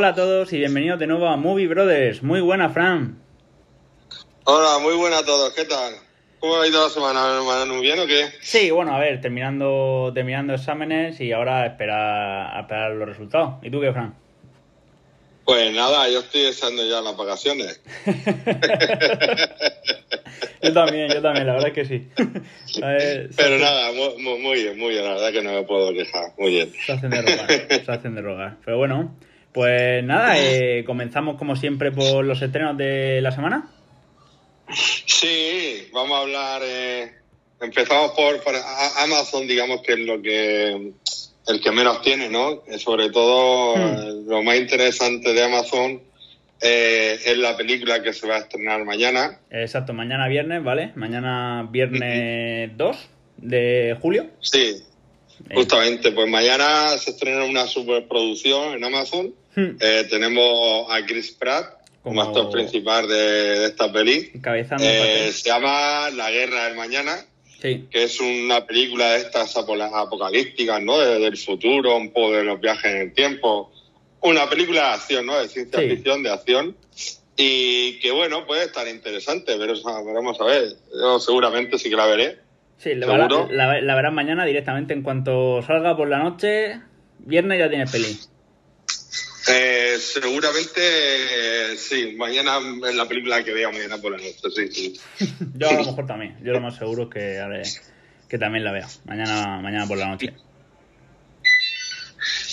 Hola a todos y bienvenidos de nuevo a Movie Brothers. Muy buena, Fran. Hola, muy buena a todos. ¿Qué tal? ¿Cómo ha ido la semana? ¿Muy bien o qué? Sí, bueno, a ver, terminando, terminando exámenes y ahora esperar, a esperar los resultados. ¿Y tú qué, Fran? Pues nada, yo estoy deseando ya las vacaciones. yo también, yo también, la verdad es que sí. Ver, Pero nada, muy, muy, bien, muy bien, la verdad que no me puedo quejar. Muy bien. Se hacen de rogar, se hacen de rogar. Pero bueno, pues nada, eh, comenzamos como siempre por los estrenos de la semana. Sí, vamos a hablar. Eh, empezamos por, por, Amazon, digamos que es lo que el que menos tiene, ¿no? Eh, sobre todo hmm. lo más interesante de Amazon es la película que se va a estrenar mañana. Exacto, mañana viernes, ¿vale? Mañana viernes 2 de julio. Sí, justamente. Pues mañana se estrena una superproducción en Amazon Hmm. Eh, tenemos a Chris Pratt como, actor principal de, esta peli. Eh, se llama La Guerra del Mañana, que es una película de estas apocalípticas, ¿no? del futuro, un poco de los viajes en el tiempo. Una película de acción, ¿no? De ciencia ficción, de acción. Y que, bueno, puede estar interesante, pero veremos a ver. Yo seguramente sí que la veré. Sí, la, la, la verás mañana directamente en cuanto salga por la noche. Viernes ya tienes peli. Eh, seguramente sí, mañana en la película que vea mañana por la noche, sí, Yo a lo mejor también, yo lo más seguro es que, que también la vea, mañana, mañana por la noche.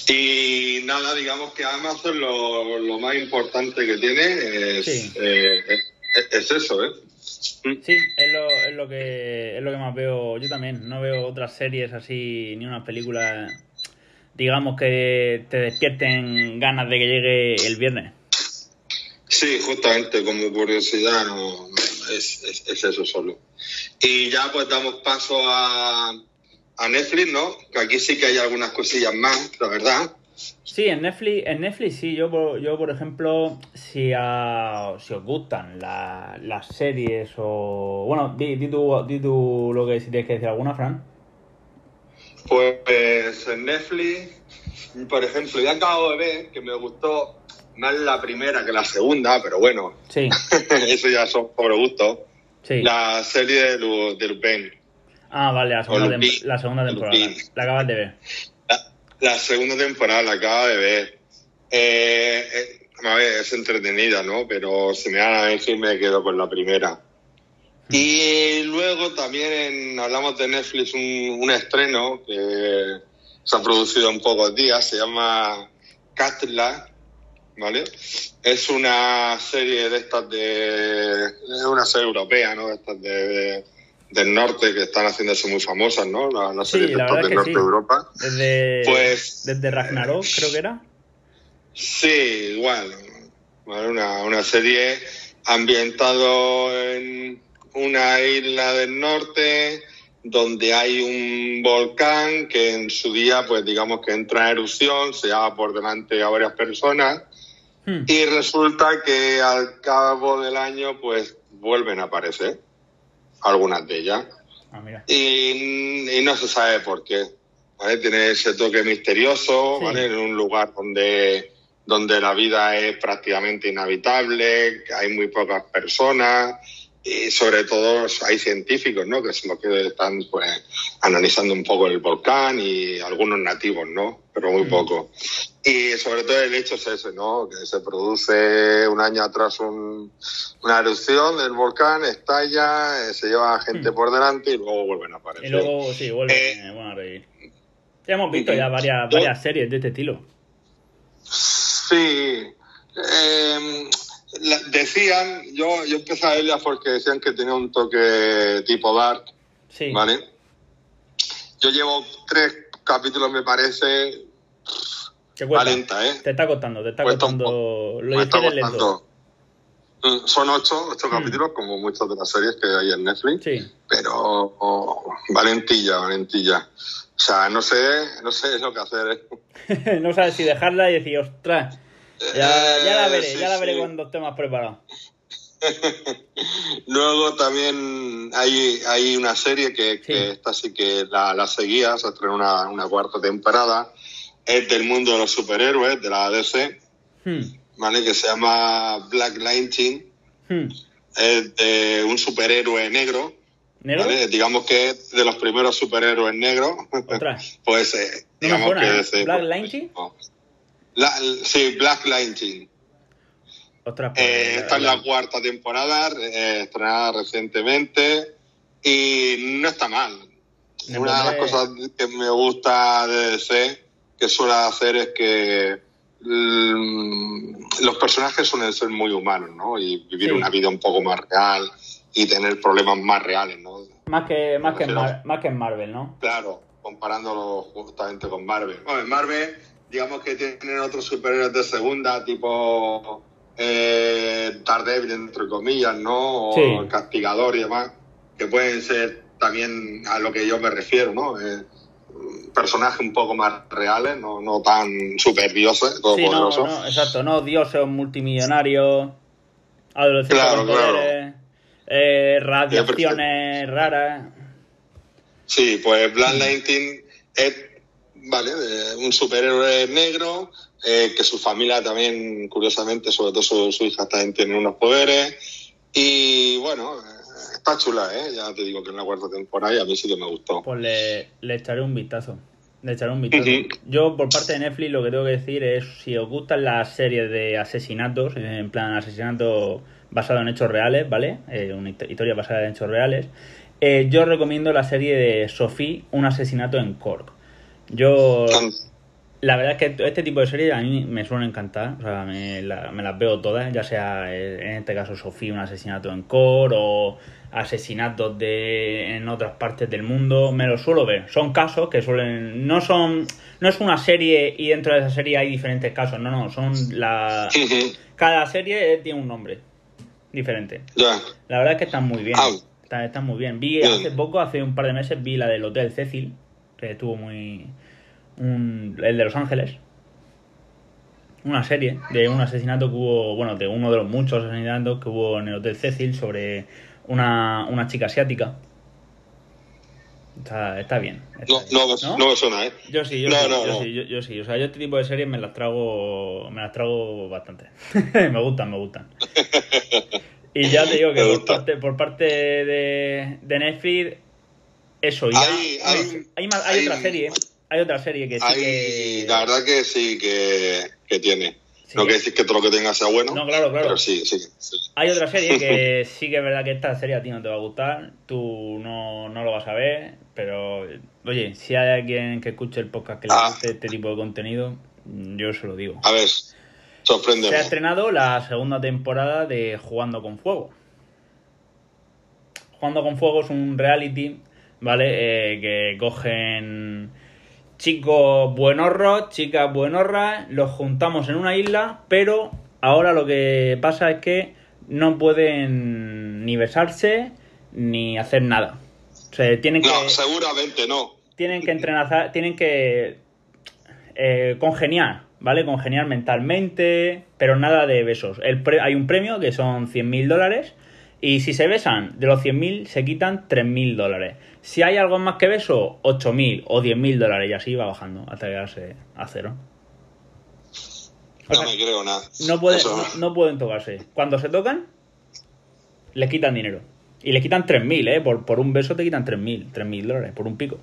Y nada, digamos que Amazon lo, lo más importante que tiene es, eh, es, eso, ¿eh? Sí, es lo, es, lo que, es lo que más veo. Yo también no veo otras series así, ni unas películas digamos, que te despierten ganas de que llegue el viernes. Sí, justamente, como curiosidad, no, es, eso solo. Y ya pues damos paso a, a Netflix, ¿no? Que aquí sí que hay algunas cosillas más, la verdad. Sí, en Netflix, en Netflix sí, yo, yo por ejemplo, si, si os gustan las series o... Bueno, di, di, tú, di tú lo que si tienes que decir alguna, Fran. Pues en Netflix, por ejemplo, ya acabo de ver que me gustó más la primera que la segunda, pero bueno, sí. eso ya son por gusto. Sí. La serie de, de Lupin. Ah, vale, la segunda, la segunda temporada. La acabas de ver. La, segunda temporada la acabo de ver. Eh, eh, a ver, es entretenida, ¿no? Pero si me dan a decir, me quedo con la primera. Y luego también hablamos de Netflix un, estreno que se ha producido en pocos días, se llama Catla, ¿vale? Es una serie de estas de... es una serie europea, ¿no? De estas de, del norte que están haciéndose muy famosas, ¿no? Las series de del norte de Europa. Desde, pues, desde Ragnarok, creo que era. Sí, igual. Una, una serie ambientado en una isla del norte donde hay un volcán que en su día, pues digamos que entra en erupción, se lleva por delante a varias personas hmm. y resulta que al cabo del año, pues vuelven a aparecer algunas de ellas. Ah, y, no se sabe por qué. Tiene ese toque misterioso, En un lugar donde, donde la vida es prácticamente inhabitable, hay muy pocas personas y sobre todo hay científicos, ¿no? Que son los que están, pues, analizando un poco el volcán y algunos nativos, ¿no? Pero muy mm. poco. Y sobre todo el hecho es ese, ¿no? Que se produce un año atrás una erupción del volcán, estalla, eh, se lleva gente mm. por delante y luego vuelven a aparecer. Y luego, sí, vuelven eh, a reír. Ya hemos visto ya varias, varias series de este estilo. Sí. Eh, decían, yo, yo empecé a verla porque decían que tenía un toque tipo dark, sí. ¿vale? Yo llevo tres capítulos, me parece, valenta, ¿eh? Te está costando, te está costando, lo está costando. Mm, son ocho, ocho mm. capítulos, como muchas de las series que hay en Netflix. Sí. Pero oh, valentilla, valentilla. O sea, no sé, no sé lo que hacer. ¿eh? no sabes si dejarla y decir, ostras, ya, la veré, ya la veré cuando esté más preparado. Luego también hay, hay una serie que, esta sí que la, la seguía, se estrenó una, una, cuarta temporada, es del mundo de los superhéroes, de la DC, Hmm. ¿vale? Que se llama Black Lightning. Hmm. Es de un superhéroe negro, ¿Negro? ¿vale? Digamos que es de los primeros superhéroes negros. Pues eh, digamos que ¿eh? es, eh, Black Lightning. La- sí, Black Lightning. Pues, Eh, esta es la cuarta temporada, eh, estrenada recientemente y no está mal. Me Una de las cosas que me gusta de DC que suele hacer es que mm, los personajes suelen ser muy humanos, ¿no? Y vivir Sí. una vida un poco más real y tener problemas más reales, ¿no? Más que, más, que en Pero- Mar- más que en Marvel, ¿no? Claro, comparándolo justamente con Marvel. Bueno, en Marvel, digamos que tienen otros superhéroes de segunda, tipo eh, Daredevil, entre comillas, ¿no? O Sí. Castigador y demás, que pueden ser también a lo que yo me refiero, ¿no? Eh, personajes un poco más reales, no, no tan super dioses, Sí, no, todopoderosos. no, exacto, no dioses multimillonarios, adolescentes Claro, con poderes, eh, radiaciones raras. Sí, pues Black. Lightning es, vale, de un superhéroe negro, eh, que su familia también, curiosamente, sobre todo su, su hija también tiene unos poderes. Y bueno, eh, está chula, ¿eh? Ya te digo que es la cuarta temporada y a mí sí que me gustó. Pues le, le echaré un vistazo. Le echaré un vistazo. Yo, por parte de Netflix, lo que tengo que decir es: si os gustan las series de asesinatos, en plan asesinato basado en hechos reales, ¿vale? Eh, una hist- historia basada en hechos reales. eh, yo recomiendo la serie de Sophie, Un asesinato en Cork. Yo La verdad es que este tipo de series a mí me suelen encantar, o sea, me, la- me las veo todas, ya sea eh, en este caso Sofía, un asesinato en Core o asesinatos de en otras partes del mundo, me lo suelo ver. Son casos que suelen no son no es una serie y dentro de esa serie hay diferentes casos, no, no, son la cada serie tiene un nombre diferente. La verdad es que están muy bien. Ah. Están, están muy bien. Vi hace poco, hace un par de meses, vi la del Hotel Cecil, que estuvo muy. un- el de Los Ángeles. Una serie de un asesinato que hubo, bueno, de uno de los muchos asesinatos que hubo en el Hotel Cecil sobre una, una chica asiática. Está, está bien. está No, bien. no, me- no me suena, ¿eh? Yo sí, yo No, sí, no, yo no. sí, yo, yo sí. O sea, yo este tipo de series me las trago, me las trago bastante. me gustan, me gustan. Y ya te digo que por parte, por parte de, de Netflix, eso. Y Hay- hay- hay, más- hay hay- otra serie, hay otra serie que sí que... La verdad que sí que, que tiene. Sí. No quiere decir que todo lo que tenga sea bueno. No, claro, claro. Pero sí, sí. sí. Hay otra serie que sí que es verdad que esta serie a ti no te va a gustar, tú no, no lo vas a ver, pero oye, si hay alguien que escuche el podcast que le Ah. guste este tipo de contenido, yo se lo digo. A ver, Se ha estrenado la segunda temporada de Jugando con Fuego. Jugando con Fuego es un reality, ¿vale? Eh, que cogen chicos buenorros, chicas buenorras, los juntamos en una isla, pero ahora lo que pasa es que no pueden ni besarse ni hacer nada. O sea, tienen que No, seguramente no. tienen que entrenar, tienen que eh, congeniar, ¿vale? Congeniar mentalmente, pero nada de besos. El pre- hay un premio que son 100.000 dólares y si se besan, de los 100.000 se quitan 3.000 dólares. Si hay algo más que beso, 8.000 o 10.000 dólares y así va bajando hasta llegarse a cero. O No me creo nada. no, pueden, Eso no, no pueden tocarse. Cuando se tocan, les quitan dinero. Y les quitan 3.000, ¿eh? Por, por un beso te quitan 3.000, 3.000 dólares, por un pico.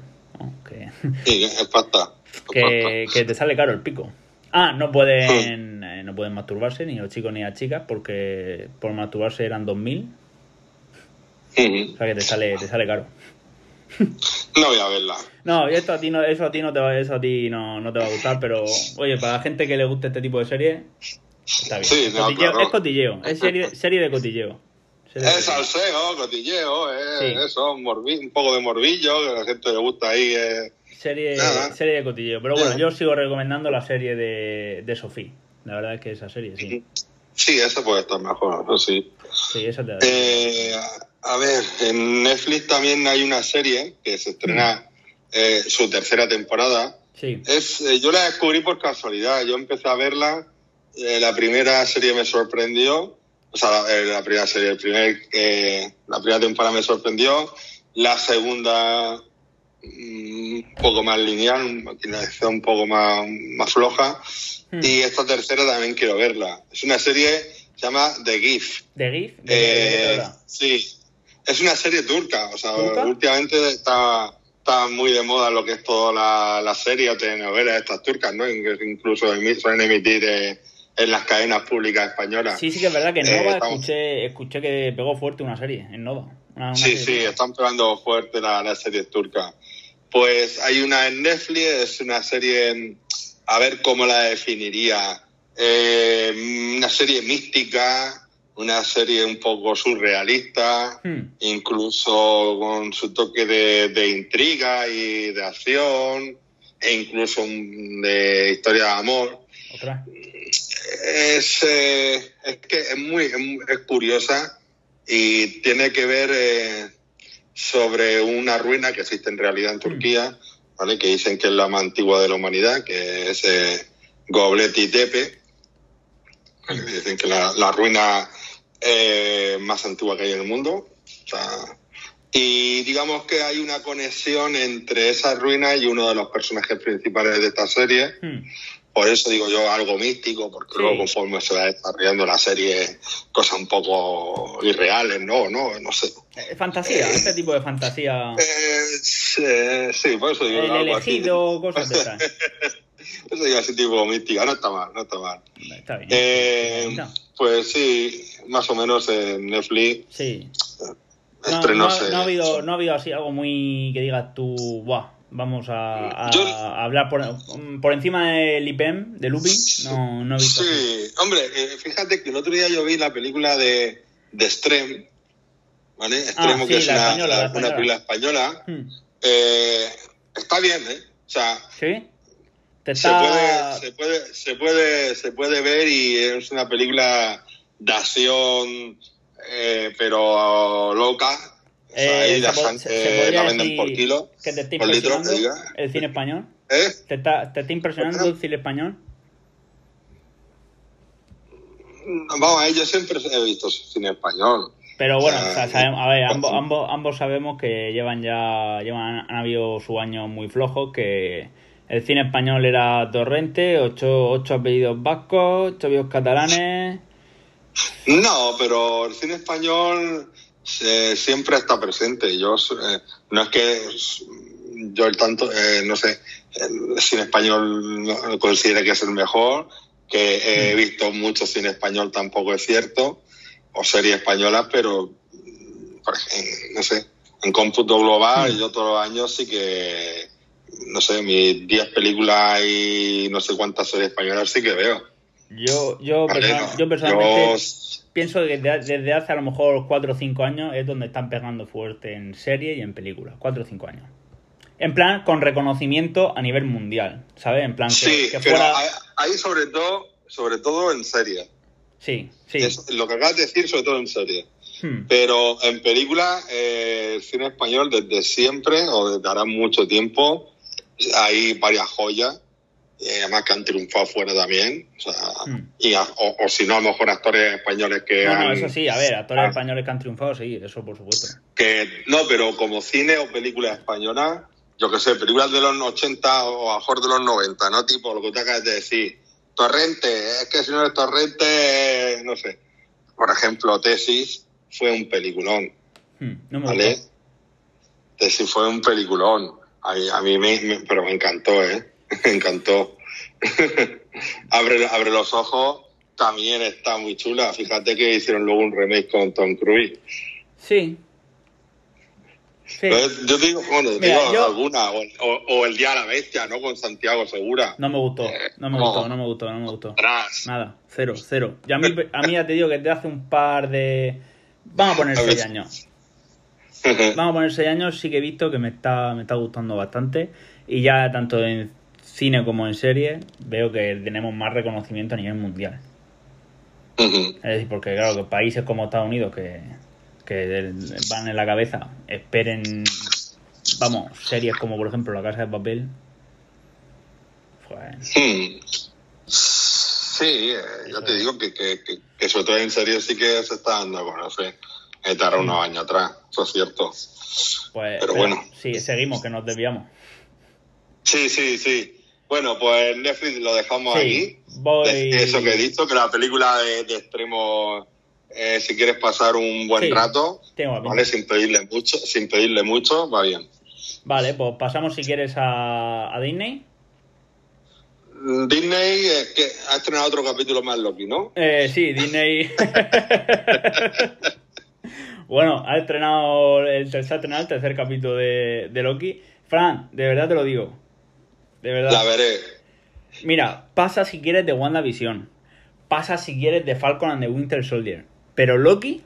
Que, Sí, es pasta. es que, pasta. que te sale caro el pico. Ah, no pueden, eh, no pueden masturbarse, ni los chicos ni las chicas, porque por masturbarse eran 2.000. O sea que te sale, te sale caro. No voy a verla. No, esto a ti no, eso a ti no te va, eso a ti no, no te va a gustar, pero oye, para la gente que le guste este tipo de serie, está bien. Sí, es, no, cotilleo, claro. es cotilleo, es serie, serie de cotilleo. Serie Es salseo, cotilleo, eh, Sí. eso, morbi- un poco de morbillo, que a la gente le gusta ahí. eh. Serie, Nada. serie de cotilleo. Pero bueno, Nada. yo sigo recomendando la serie de, de Sofía. La verdad es que esa serie, sí. Sí, esa puede estar mejor, eso sí. Sí, esa te la Eh, a ver, en Netflix también hay una serie que se estrena eh, su tercera temporada. Sí. Es, eh, yo la descubrí por casualidad. Yo empecé a verla. eh, la primera serie me sorprendió. O sea, la, eh, la primera serie, el primer, eh, la primera temporada me sorprendió. La segunda mm, un poco más lineal, un poco más, más floja. Hmm. Y esta tercera también quiero verla. Es una serie, se llama The Gift. ¿De GIF? ¿De, de- de qué Eh, habla? sí, es una serie turca. O sea, ¿Turca? últimamente está, está muy de moda lo que es toda la, la serie o telenovelas estas turcas, ¿no? Incluso emi- suelen emitir eh, en las cadenas públicas españolas. Sí, sí que es verdad que en Eh, Nova estamos- escuché, escuché que pegó fuerte una serie, en Nova. Una- una Sí, sí, turca. están pegando fuerte la, la serie turca. Pues hay una en Netflix, es una serie, a ver cómo la definiría, eh, una serie mística, una serie un poco surrealista, Hmm. incluso con su toque de, de intriga y de acción, e incluso un- de historia de amor. Otra. Es, eh, es que es muy es, curiosa y tiene que ver eh, sobre una ruina que existe en realidad en Turquía, ¿vale? que dicen que es la más antigua de la humanidad, que es eh, Göbekli Tepe. Dicen que la, la ruina eh, más antigua que hay en el mundo. O sea, y digamos que hay una conexión entre esa ruina y uno de los personajes principales de esta serie. Hmm. Por eso digo yo algo místico, porque Sí. luego conforme se va desarrollando la serie, cosas un poco irreales, ¿no? No, no sé. Eh, Fantasía, este tipo de fantasía. Eh, sí, sí, por eso digo El algo así. elegido, cosas de estas. Por eso digo así tipo mística, no está mal, no está mal. Está bien. Eh, Bonita. Pues sí, más o menos en Netflix Sí. No, estrenó no, ha habido, no ha habido así algo muy que digas tú, Buah, vamos a, a- Yo- a hablar por, por encima del IPM, de Lupin. No, no he visto. así. Sí, hombre, eh, fíjate que el otro día yo vi la película de, de Strem, ¿vale? Extremo, Ah, sí, que es una, española, la una española. película española. Hmm. Eh, está bien, ¿eh? O sea, ¿Sí? Te se, puede, se, puede, se, puede, se puede ver y es una película de acción, eh, pero loca. O sea, eh, ahí se la, po- san- se- se eh, la venden por kilo. Que te está litro, impresionando el cine español. ¿Eh? ¿Te está, te está impresionando el cine español? Vamos, a ver, yo siempre he visto cine español. Pero bueno, Ah, o sea, sabemos- a ver, eh, ambos, ambos, ambos sabemos que llevan ya, llevan, han habido su año muy flojos, que el cine español era torrente, ocho, ocho apellidos vascos, ocho apellidos catalanes. No, pero el cine español eh, siempre está presente. Yo eh, no es que yo el tanto, eh, no sé, el cine español no considere que es el mejor, que he visto mucho cine español tampoco es cierto, o series españolas, pero por ejemplo, no sé, en cómputo global yo todos los años sí que, no sé, mis 10 películas y no sé cuántas series españolas sí que veo. Yo, yo, Vale, persona- no, yo personalmente pienso que desde, desde hace a lo mejor 4 o 5 años es donde están pegando fuerte en serie y en películas. 4 o 5 años. En plan, con reconocimiento a nivel mundial, ¿sabes? En plan, que, Sí, que pero fuera... hay, hay sobre todo, sobre todo en serie. Sí, sí. Es lo que acabas de decir, sobre todo en serie. Hmm. Pero en película, eh, el cine español desde siempre, o desde ahora mucho tiempo, hay varias joyas, eh, además que han triunfado fuera también. O, sea, Hmm. y a- o, o si no, a lo mejor actores españoles que No, no, han- eso sí, a ver, actores Ah. españoles que han triunfado, sí, eso por supuesto. que no, pero como cine o película española, yo que sé, películas de los 80 o a lo mejor de los 90, ¿no? Tipo lo que te acabas de decir. Torrente, es que si no es Torrente, eh, no sé. Por ejemplo, Tesis fue un peliculón, Hmm, No me ¿vale? Tesis fue un peliculón. A, mí- a mí me, me- pero me encantó, ¿eh? Me encantó. abre, abre los ojos, también está muy chula. Fíjate que hicieron luego un remake con Tom Cruise. Sí. Sí. Yo digo, bueno, Mira, digo yo- alguna, o, o- o el Día de la Bestia, ¿no? Con Santiago Segura. No me gustó, no me no. gustó, no me gustó, no me gustó. Nada, cero, cero. Y a mí, a mí ya te digo que desde hace un par de... Vamos a poner seis años. Vamos a poner seis años, sí que he visto que me está, me está gustando bastante. Y ya tanto en cine como en serie veo que tenemos más reconocimiento a nivel mundial. Es decir, porque claro, que países como Estados Unidos que, que van en la cabeza, esperen, vamos, series como por ejemplo La Casa de Papel. Pues, Hmm. Sí, eh, ya te digo que, que, que, que sobre todo en serio sí que se está dando a conocer. Estará unos años atrás, eso es cierto. Pues, Pero bueno. Sí, seguimos, que nos desviamos. Sí, sí, sí. Bueno, pues Netflix lo dejamos Sí, aquí. voy- Eso que he dicho, que la película de, de extremo, eh, si quieres pasar un buen Sí, rato, ¿vale? Sin pedirle mucho, sin pedirle mucho, va bien. Vale, pues pasamos si quieres a, a Disney. Disney es que ha estrenado otro capítulo más Loki, ¿no? Eh, sí, Disney. bueno, ha estrenado el tercer, estrenado el tercer capítulo de, de Loki. Fran, de verdad te lo digo. De verdad. La veré. Mira, pasa si quieres de WandaVision. Pasa si quieres de Falcon and the Winter Soldier. Pero Loki,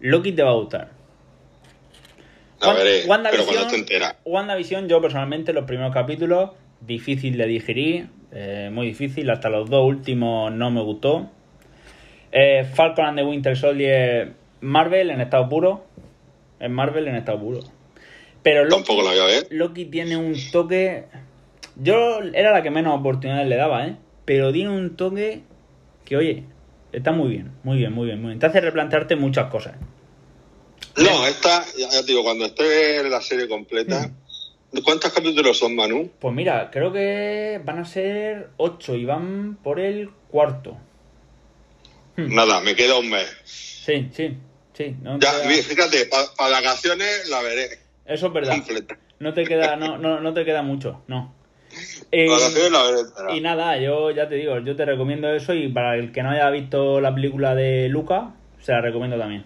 Loki te va a gustar. La veré. Pero WandaVision- cuando te. WandaVision, yo personalmente, los primeros capítulos, difícil de digerir, eh, muy difícil, hasta los dos últimos no me gustó. Eh, Falcon and the Winter Soldier, Marvel en estado puro. Es Marvel en estado puro. Pero Loki, Tampoco la voy a ver. Loki tiene un toque. Yo era la que menos oportunidades le daba, ¿eh? Pero tiene un toque que, oye, está muy bien, muy bien, muy bien, muy bien. Te hace replantearte muchas cosas. No, esta, ya ya te digo, cuando esté la serie completa. Mm. ¿Cuántos capítulos son, Manu? Pues mira, creo que van a ser ocho y van por el cuarto. Hmm. Nada, me queda un mes. Sí, sí, sí. no Ya, queda- fíjate, para vacaciones la veré Eso es verdad. completa. No te queda, no, no, no te queda mucho, no. Eh, y nada, yo ya te digo, yo te recomiendo eso y para el que no haya visto la película de Luca, se la recomiendo también.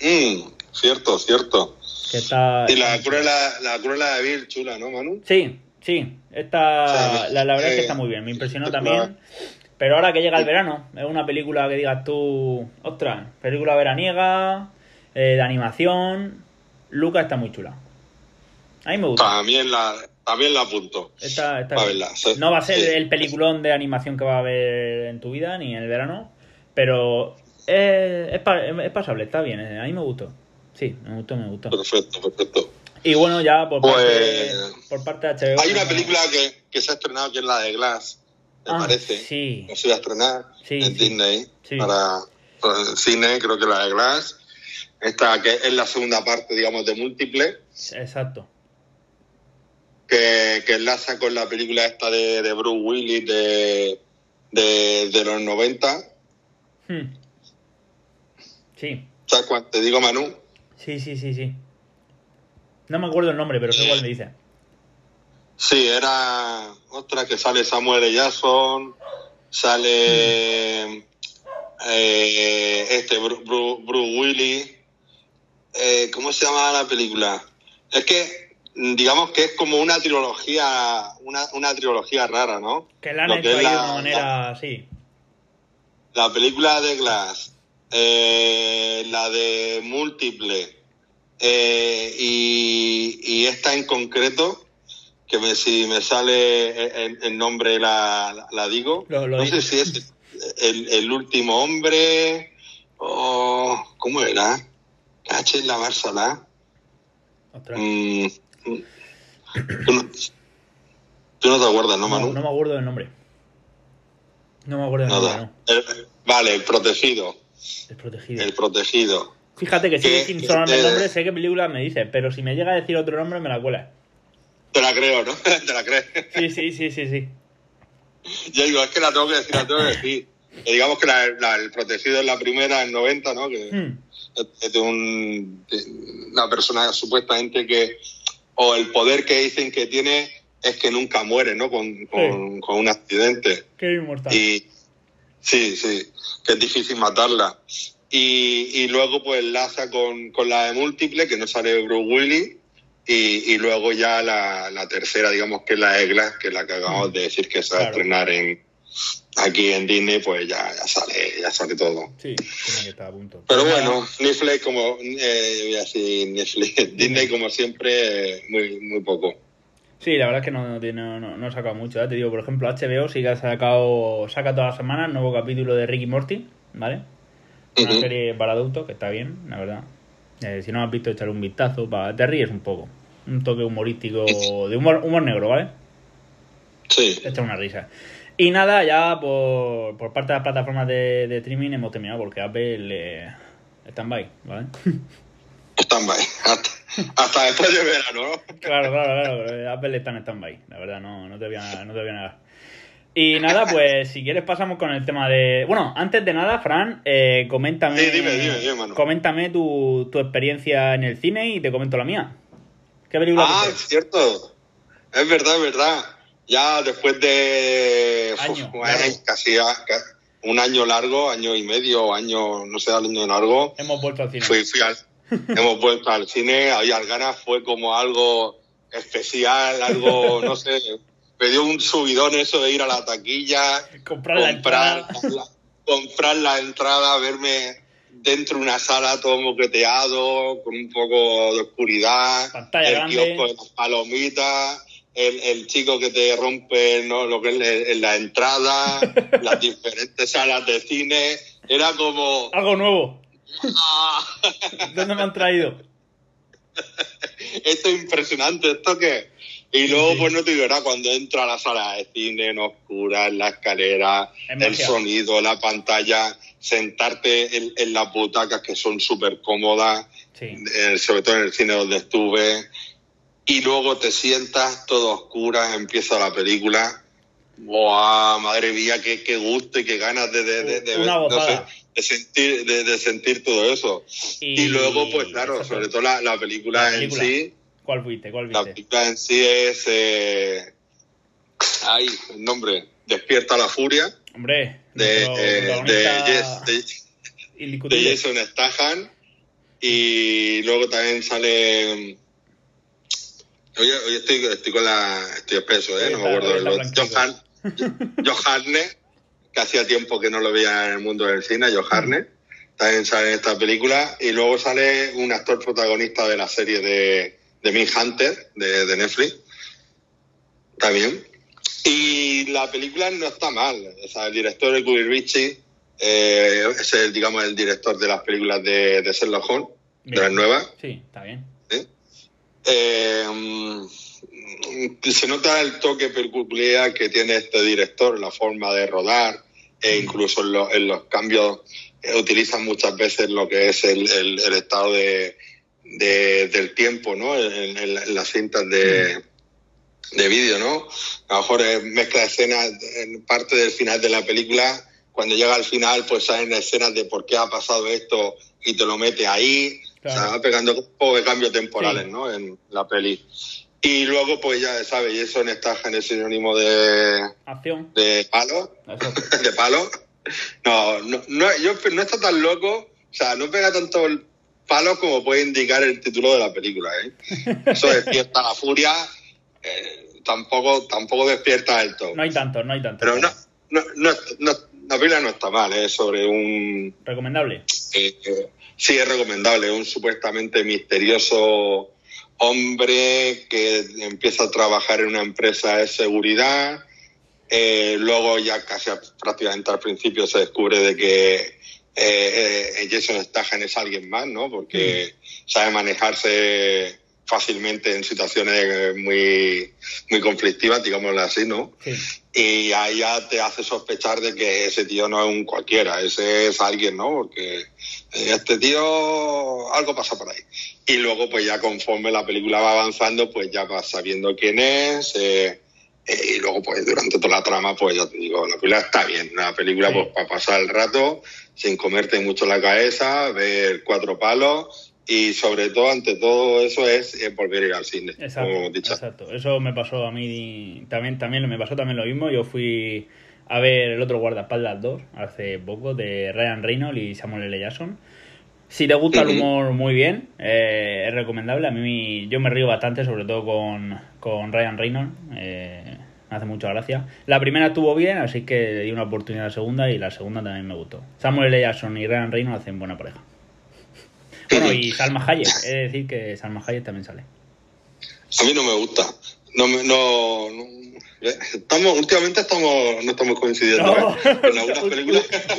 Mm, cierto, cierto. Que está. Y la cruela, la cruela de Bill, chula, ¿no, Manu? Sí, sí. Esta, O sea, la, la verdad es que eh, está muy bien. Me impresionó claro. Pero ahora que llega el verano, es una película que digas tú, ostras, película veraniega, eh, de animación. Luca está muy chula. A mí me gusta. También la, también la apunto. Está, está Va a bien. verla, sí. No va a ser Sí. el peliculón de animación que va a haber en tu vida, ni en el verano, pero es, es, es pasable, está bien. eh, A mí me gustó. Sí, me gustó, me gustó. Perfecto, perfecto. Y bueno, ya por, Pues- parte, por parte de HBO. Hay una película que, que se ha estrenado que es la de Glass, me Ah, parece. Sí, Que se iba a estrenar Sí, en sí. Disney Sí. para, para el cine, creo que la de Glass. Esta que es la segunda parte, digamos, de Múltiple, exacto. que, que enlaza con la película esta de, de Bruce Willis de, de, de los 90. Hmm. Sí, ¿Sabes cuál te digo, Manu? sí, sí, sí, sí. No me acuerdo el nombre, pero sé cuál me dice. Sí, era otra que sale Samuel L. Jackson, sale eh, este Bru- Bru- Bruce Willis. Eh, ¿Cómo se llama la película? Es que digamos que es como una trilogía, una, una trilogía rara, ¿no? Que la han Lo hecho ahí de una manera así. La película de Glass, eh, la de Múltiple eh, y, y esta en concreto, que me, si me sale el, el nombre la, digo, Lo- lo no sé si es el, el último hombre o... ¿Cómo era? Caché la Barcelona. Ostras. Mm. ¿Tú, no, tú no te acuerdas, ¿no, Manu? no me acuerdo del nombre. No me acuerdo del Nada. nombre, no. El- vale, el protegido. Desprotegido. El protegido. Fíjate que que- sin sonarme el te- nombre, sé qué película me dice, pero si me llega a decir otro nombre me la cuela. Te la creo, ¿no? Te la crees. Sí, sí, sí, sí, sí. Yo digo, es que la tengo que decir, la tengo que decir. Que digamos que la- la- el protegido es la primera en 90, ¿no? Que Hmm. es de un, de una persona supuestamente que, o el poder que dicen que tiene es que nunca muere, ¿no? Con, con, con un accidente. Qué inmortal. Y sí, sí, que es difícil matarla. Y, y luego pues enlaza con, con la de múltiple, que no sale Bruce Willis, y, y luego ya la, la tercera, digamos que es la de Glass, que es la que acabamos de decir que se va a estrenar en, aquí en Disney, pues ya, ya sale, ya sale todo. Sí, que estar a punto. Pero bueno, Netflix como, eh, voy a decir Netflix, Disney como siempre, muy, muy poco. Sí, la verdad es que no, no, no, no ha sacado mucho. ¿eh? Te digo, por ejemplo, HBO sí que ha sacado, saca todas las semanas nuevo capítulo de Ricky Morty, ¿vale? Una serie para adultos que está bien, la verdad. Eh, si no has visto, echarle un vistazo, pa- te ríes un poco. Un toque humorístico, de humor, humor negro, ¿vale? Sí, Te echa una risa. Y nada, ya por, por parte de las plataformas de, de streaming hemos terminado porque Apple eh, stand-by, ¿vale? Stand-by. Hasta, hasta después de verano, ¿no? Claro, claro, claro. pero Apple está en stand-by, la verdad, no, no, te voy a, no te voy a negar. Y nada, pues si quieres pasamos con el tema de... Bueno, antes de nada, Fran, eh, coméntame, Sí, dime, dime, dime, coméntame tu, tu experiencia en el cine y te comento la mía. ¿Qué película Ah, viste? es cierto. Es verdad, es verdad. Ya después de uf, Año, año, casi a- ca- un año largo, año y medio, año, no sé, año largo, Hemos vuelto al cine. fui, fui al, hemos vuelto al cine, había ganas, fue como algo especial, algo, no sé, me dio un subidón eso de ir a la taquilla, Comprar la entrada. la, comprar la entrada, verme dentro de una sala todo moqueteado, con un poco de oscuridad, Pantalla el grande. kiosco de las palomitas, el, el chico que te rompe ¿no? lo que es la- en la entrada, las diferentes salas de cine, era como... Algo nuevo. ¡ah! ¿Dónde me han traído? esto es impresionante, ¿esto qué? Y luego, pues no te digo nada, cuando entra a la sala de cine, en oscura, en la escalera, Es el sonido, la pantalla, sentarte en, en las butacas que son súper cómodas, Sí. eh, sobre todo en el cine donde estuve, y luego te sientas todo a oscuras, empieza la película. ¡Buah! Madre mía, qué, qué gusto y qué ganas de, de, de, de- Una no sé, gozada. de sentir, de, de sentir todo eso. Y- Y, luego, pues claro, sobre todo la, la película, La película. en sí, ¿Cuál fuiste? ¿Cuál la viste? película en sí es. Eh, ay, el nombre. Despierta la furia. Hombre, De, eh, de, Yes- de-. Jason Statham. Y luego también sale. Hoy, hoy estoy, estoy con la. Estoy espeso, ¿eh? No me acuerdo de los. Johan, Johanne, que hacía tiempo que no lo veía en el mundo del cine, Johanne. También sale en esta película. Y luego sale un actor protagonista de la serie de, de Min Hunter, de, de Netflix. También. Y la película no está mal. O sea, el director de Ritchie eh, es el, digamos, el director de las películas de, de Sherlock Holmes, de las nuevas. Sí, está bien. Eh, mm, se nota el toque peculiar que tiene este director, la forma de rodar, e incluso en, lo- en los cambios eh, utilizan muchas veces lo que es el, el- el estado de, de- del tiempo, ¿no? En, en la- en las cintas de, de vídeo, ¿no? A lo mejor eh, mezcla escenas en parte del final de la película. Cuando llega al final, pues salen escenas de por qué ha pasado esto y te lo mete ahí. Claro. O sea, va pegando un poco de cambios temporales, Sí. ¿no? En la peli. Y luego, pues ya sabes, Jason Statham es sinónimo de, Acción. de palo, Eso. de palo. No, no, no, yo, no está tan loco, o sea, no pega tanto el palo como puede indicar el título de la película, ¿eh? Eso despierta la furia, eh, tampoco, tampoco despierta el todo. No hay tanto, no hay tanto. Pero no, no, no, no, la película no está mal, es sobre un... Recomendable. eh, eh, sí, es recomendable, un supuestamente misterioso hombre que empieza a trabajar en una empresa de seguridad. Eh, luego ya casi prácticamente al principio se descubre de que eh, eh, Jason Statham es alguien más, ¿no? Porque sabe manejarse fácilmente en situaciones eh, muy, muy conflictivas, digámoslo así, ¿no? Sí. Y ahí ya te hace sospechar de que ese tío no es un cualquiera, ese es alguien, ¿no? Porque eh, este tío, algo pasa por ahí. Y luego, pues ya conforme la película va avanzando, pues ya vas sabiendo quién es. eh, eh, y luego, pues durante toda la trama, pues ya te digo, la película está bien. Una película, Sí. pues para pasar el rato, sin comerte mucho la cabeza, ver cuatro palos. Y sobre todo, ante todo eso, es eh, volver a ir al cine. Exacto, como hemos dicho. exacto. Eso me pasó a mí también, también me pasó también lo mismo. Yo fui a ver el otro guardaespaldas 2 hace poco de Ryan Reynolds y Samuel L. Jackson. Si te gusta el humor muy bien, eh, es recomendable. A mí yo me río bastante, sobre todo con, con Ryan Reynolds. Eh, me hace mucha gracia. La primera estuvo bien, así que le di una oportunidad a la segunda y la segunda también me gustó. Samuel L. Jackson y Ryan Reynolds hacen buena pareja. Bueno, y Salma Hayek, es decir que Salma Hayek también sale. A mí no me gusta. No, no, no- eh, estamos, últimamente estamos, no estamos coincidiendo No. ¿eh? en algunas películas estamos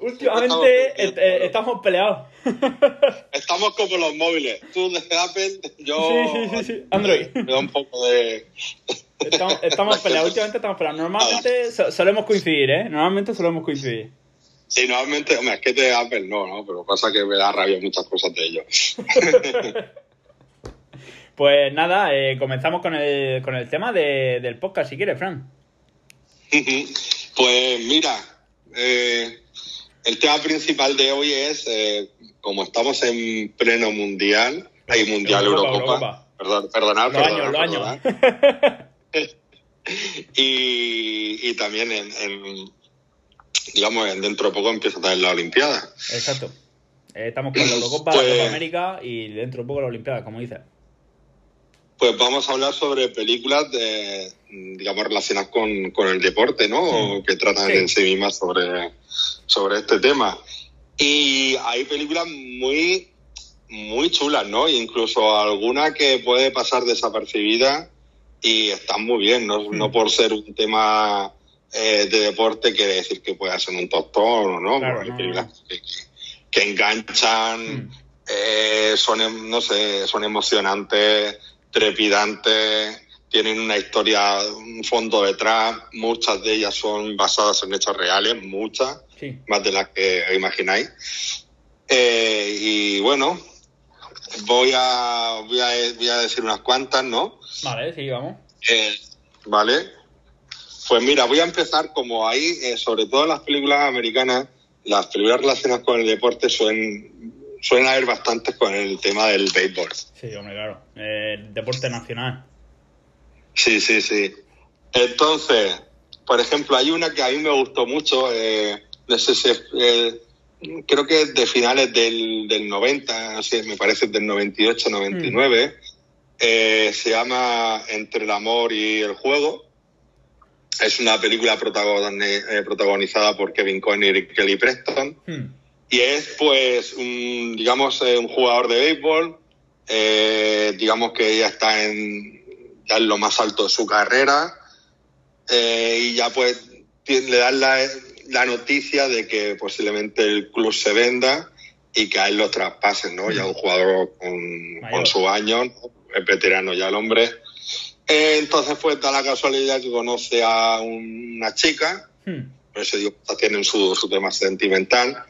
Últimamente coincidiendo. eh, eh, estamos peleados. Estamos como los móviles. Tú de Apple, yo Sí, sí, sí. Android. Me da un poco de... Estamos, estamos peleados, últimamente estamos peleados. Normalmente so- solemos coincidir, ¿eh? Normalmente solemos coincidir. Sí, normalmente, hombre, es que de Apple no, ¿no? Pero pasa que me da rabia muchas cosas de ellos. pues nada, eh, comenzamos con el, con el tema de, del podcast, si quieres, Fran. pues mira, eh, el tema principal de hoy es, eh, como estamos en pleno mundial, hay mundial Eurocopa, Perdón, perdonad, los años, los años. y, y, también en, digamos, dentro de poco empieza a tener la Olimpiada. Exacto. Eh, estamos con la Eurocopa, la Copa pues- América y dentro de poco la Olimpiada, como dices. Pues vamos a hablar sobre películas de, digamos, relacionadas con, el deporte, ¿no? Que tratan en sí mismas sobre, sobre este tema. Y hay películas muy, muy chulas, ¿no? Incluso alguna que puede pasar desapercibida y están muy bien, no, no mm. por ser un tema eh, de deporte quiere decir que pueda ser un tostón, ¿no? Claro, no. películas que, enganchan, mm. eh, son, em, no sé, son emocionantes, trepidantes, tienen una historia, un fondo detrás, muchas de ellas son basadas en hechos reales, muchas, más de las que imagináis. Eh, y bueno, voy a, voy a, voy a decir unas cuantas, ¿no? Vale, sí, vamos. Eh, vale. Pues mira, voy a empezar como ahí, eh, sobre todo las películas americanas, las películas relacionadas con el deporte suelen, suelen haber bastantes con el tema del béisbol. Sí, hombre, claro. deporte nacional. Sí, sí, sí. Entonces, por ejemplo, hay una que a mí me gustó mucho, eh, no sé si eh, creo que es de finales del, del 90, así me parece del 98, 99. Mm. Eh, se llama Entre el amor y el juego. Es una película eh, protagonizada por Kevin Conner y Kelly Preston. Mm. Y es, pues, un, digamos, un jugador de béisbol. digamos que ya está en, ya en lo más alto de su carrera. y ya, pues, le dan la, la noticia de que posiblemente el club se venda y que a él lo traspasen, ¿no? Ya un jugador con, su año, es veterano ya el hombre. Eh, entonces, pues da la casualidad que conoce a una chica, hmm. por eso digo, tienen su, su tema sentimental.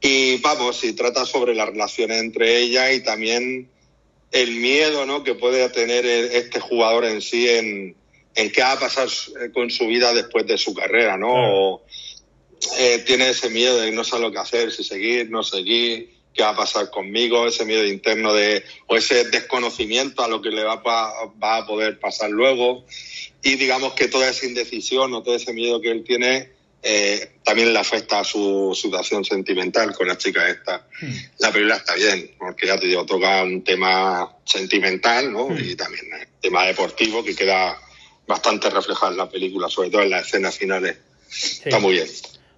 Y vamos, y trata sobre las relaciones entre ellas y también el miedo ¿no? que puede tener este jugador en sí en, en qué va a pasar con su vida después de su carrera, ¿no? eh, tiene ese miedo de no saber lo que hacer, si seguir, no seguir, qué va a pasar conmigo, ese miedo interno de, o ese desconocimiento a lo que le va a, va a poder pasar luego. Y digamos que toda esa indecisión o todo ese miedo que él tiene eh, también le afecta a su situación sentimental con la chica esta. Hmm. La película está bien, porque ya te digo, toca un tema sentimental, ¿no? Hmm. Y también un tema deportivo que queda bastante reflejado en la película, sobre todo en las escenas finales. Está muy bien.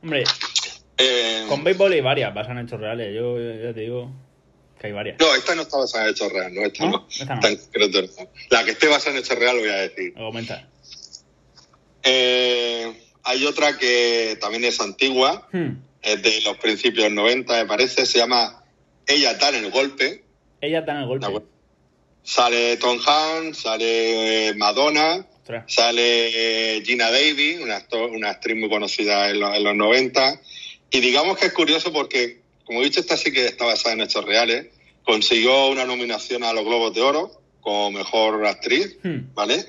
Hombre, eh, con béisbol hay varias basadas en hechos reales. Yo ya te digo que hay varias. No, esta no está basada en hechos reales. No, esta no. La que esté basada en hechos reales voy a decir. Aumenta. Eh, hay otra que también es antigua, hmm. es de los principios del 90, me parece. Se llama Ella está en el golpe. Ella está en el golpe. Sale Tom Hanks, sale Madonna Sale Gina Davis, una, una actriz muy conocida en, los 90. Y digamos que es curioso porque, como he dicho, esta sí que está basada en hechos reales. Consiguió una nominación a los Globos de Oro como mejor actriz, hmm. ¿vale?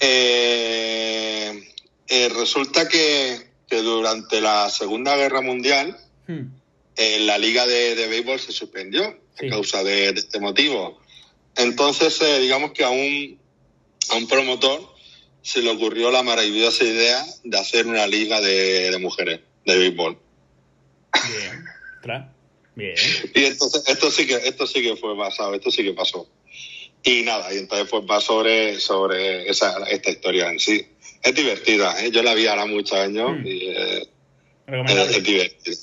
Eh, eh, resulta que, durante la Segunda Guerra Mundial hmm. eh, la liga de, béisbol se suspendió a causa de, este motivo. Entonces, digamos que a un, a un promotor se le ocurrió la maravillosa idea de hacer una liga de, mujeres de béisbol. Bien, claro. Bien. Y entonces esto sí que esto sí que fue basado, esto sí que pasó. Y nada, y entonces pues va sobre sobre esa esta historia en sí. Es divertida, ¿eh? yo la vi ahora muchos años mm. y eh, es, divertida.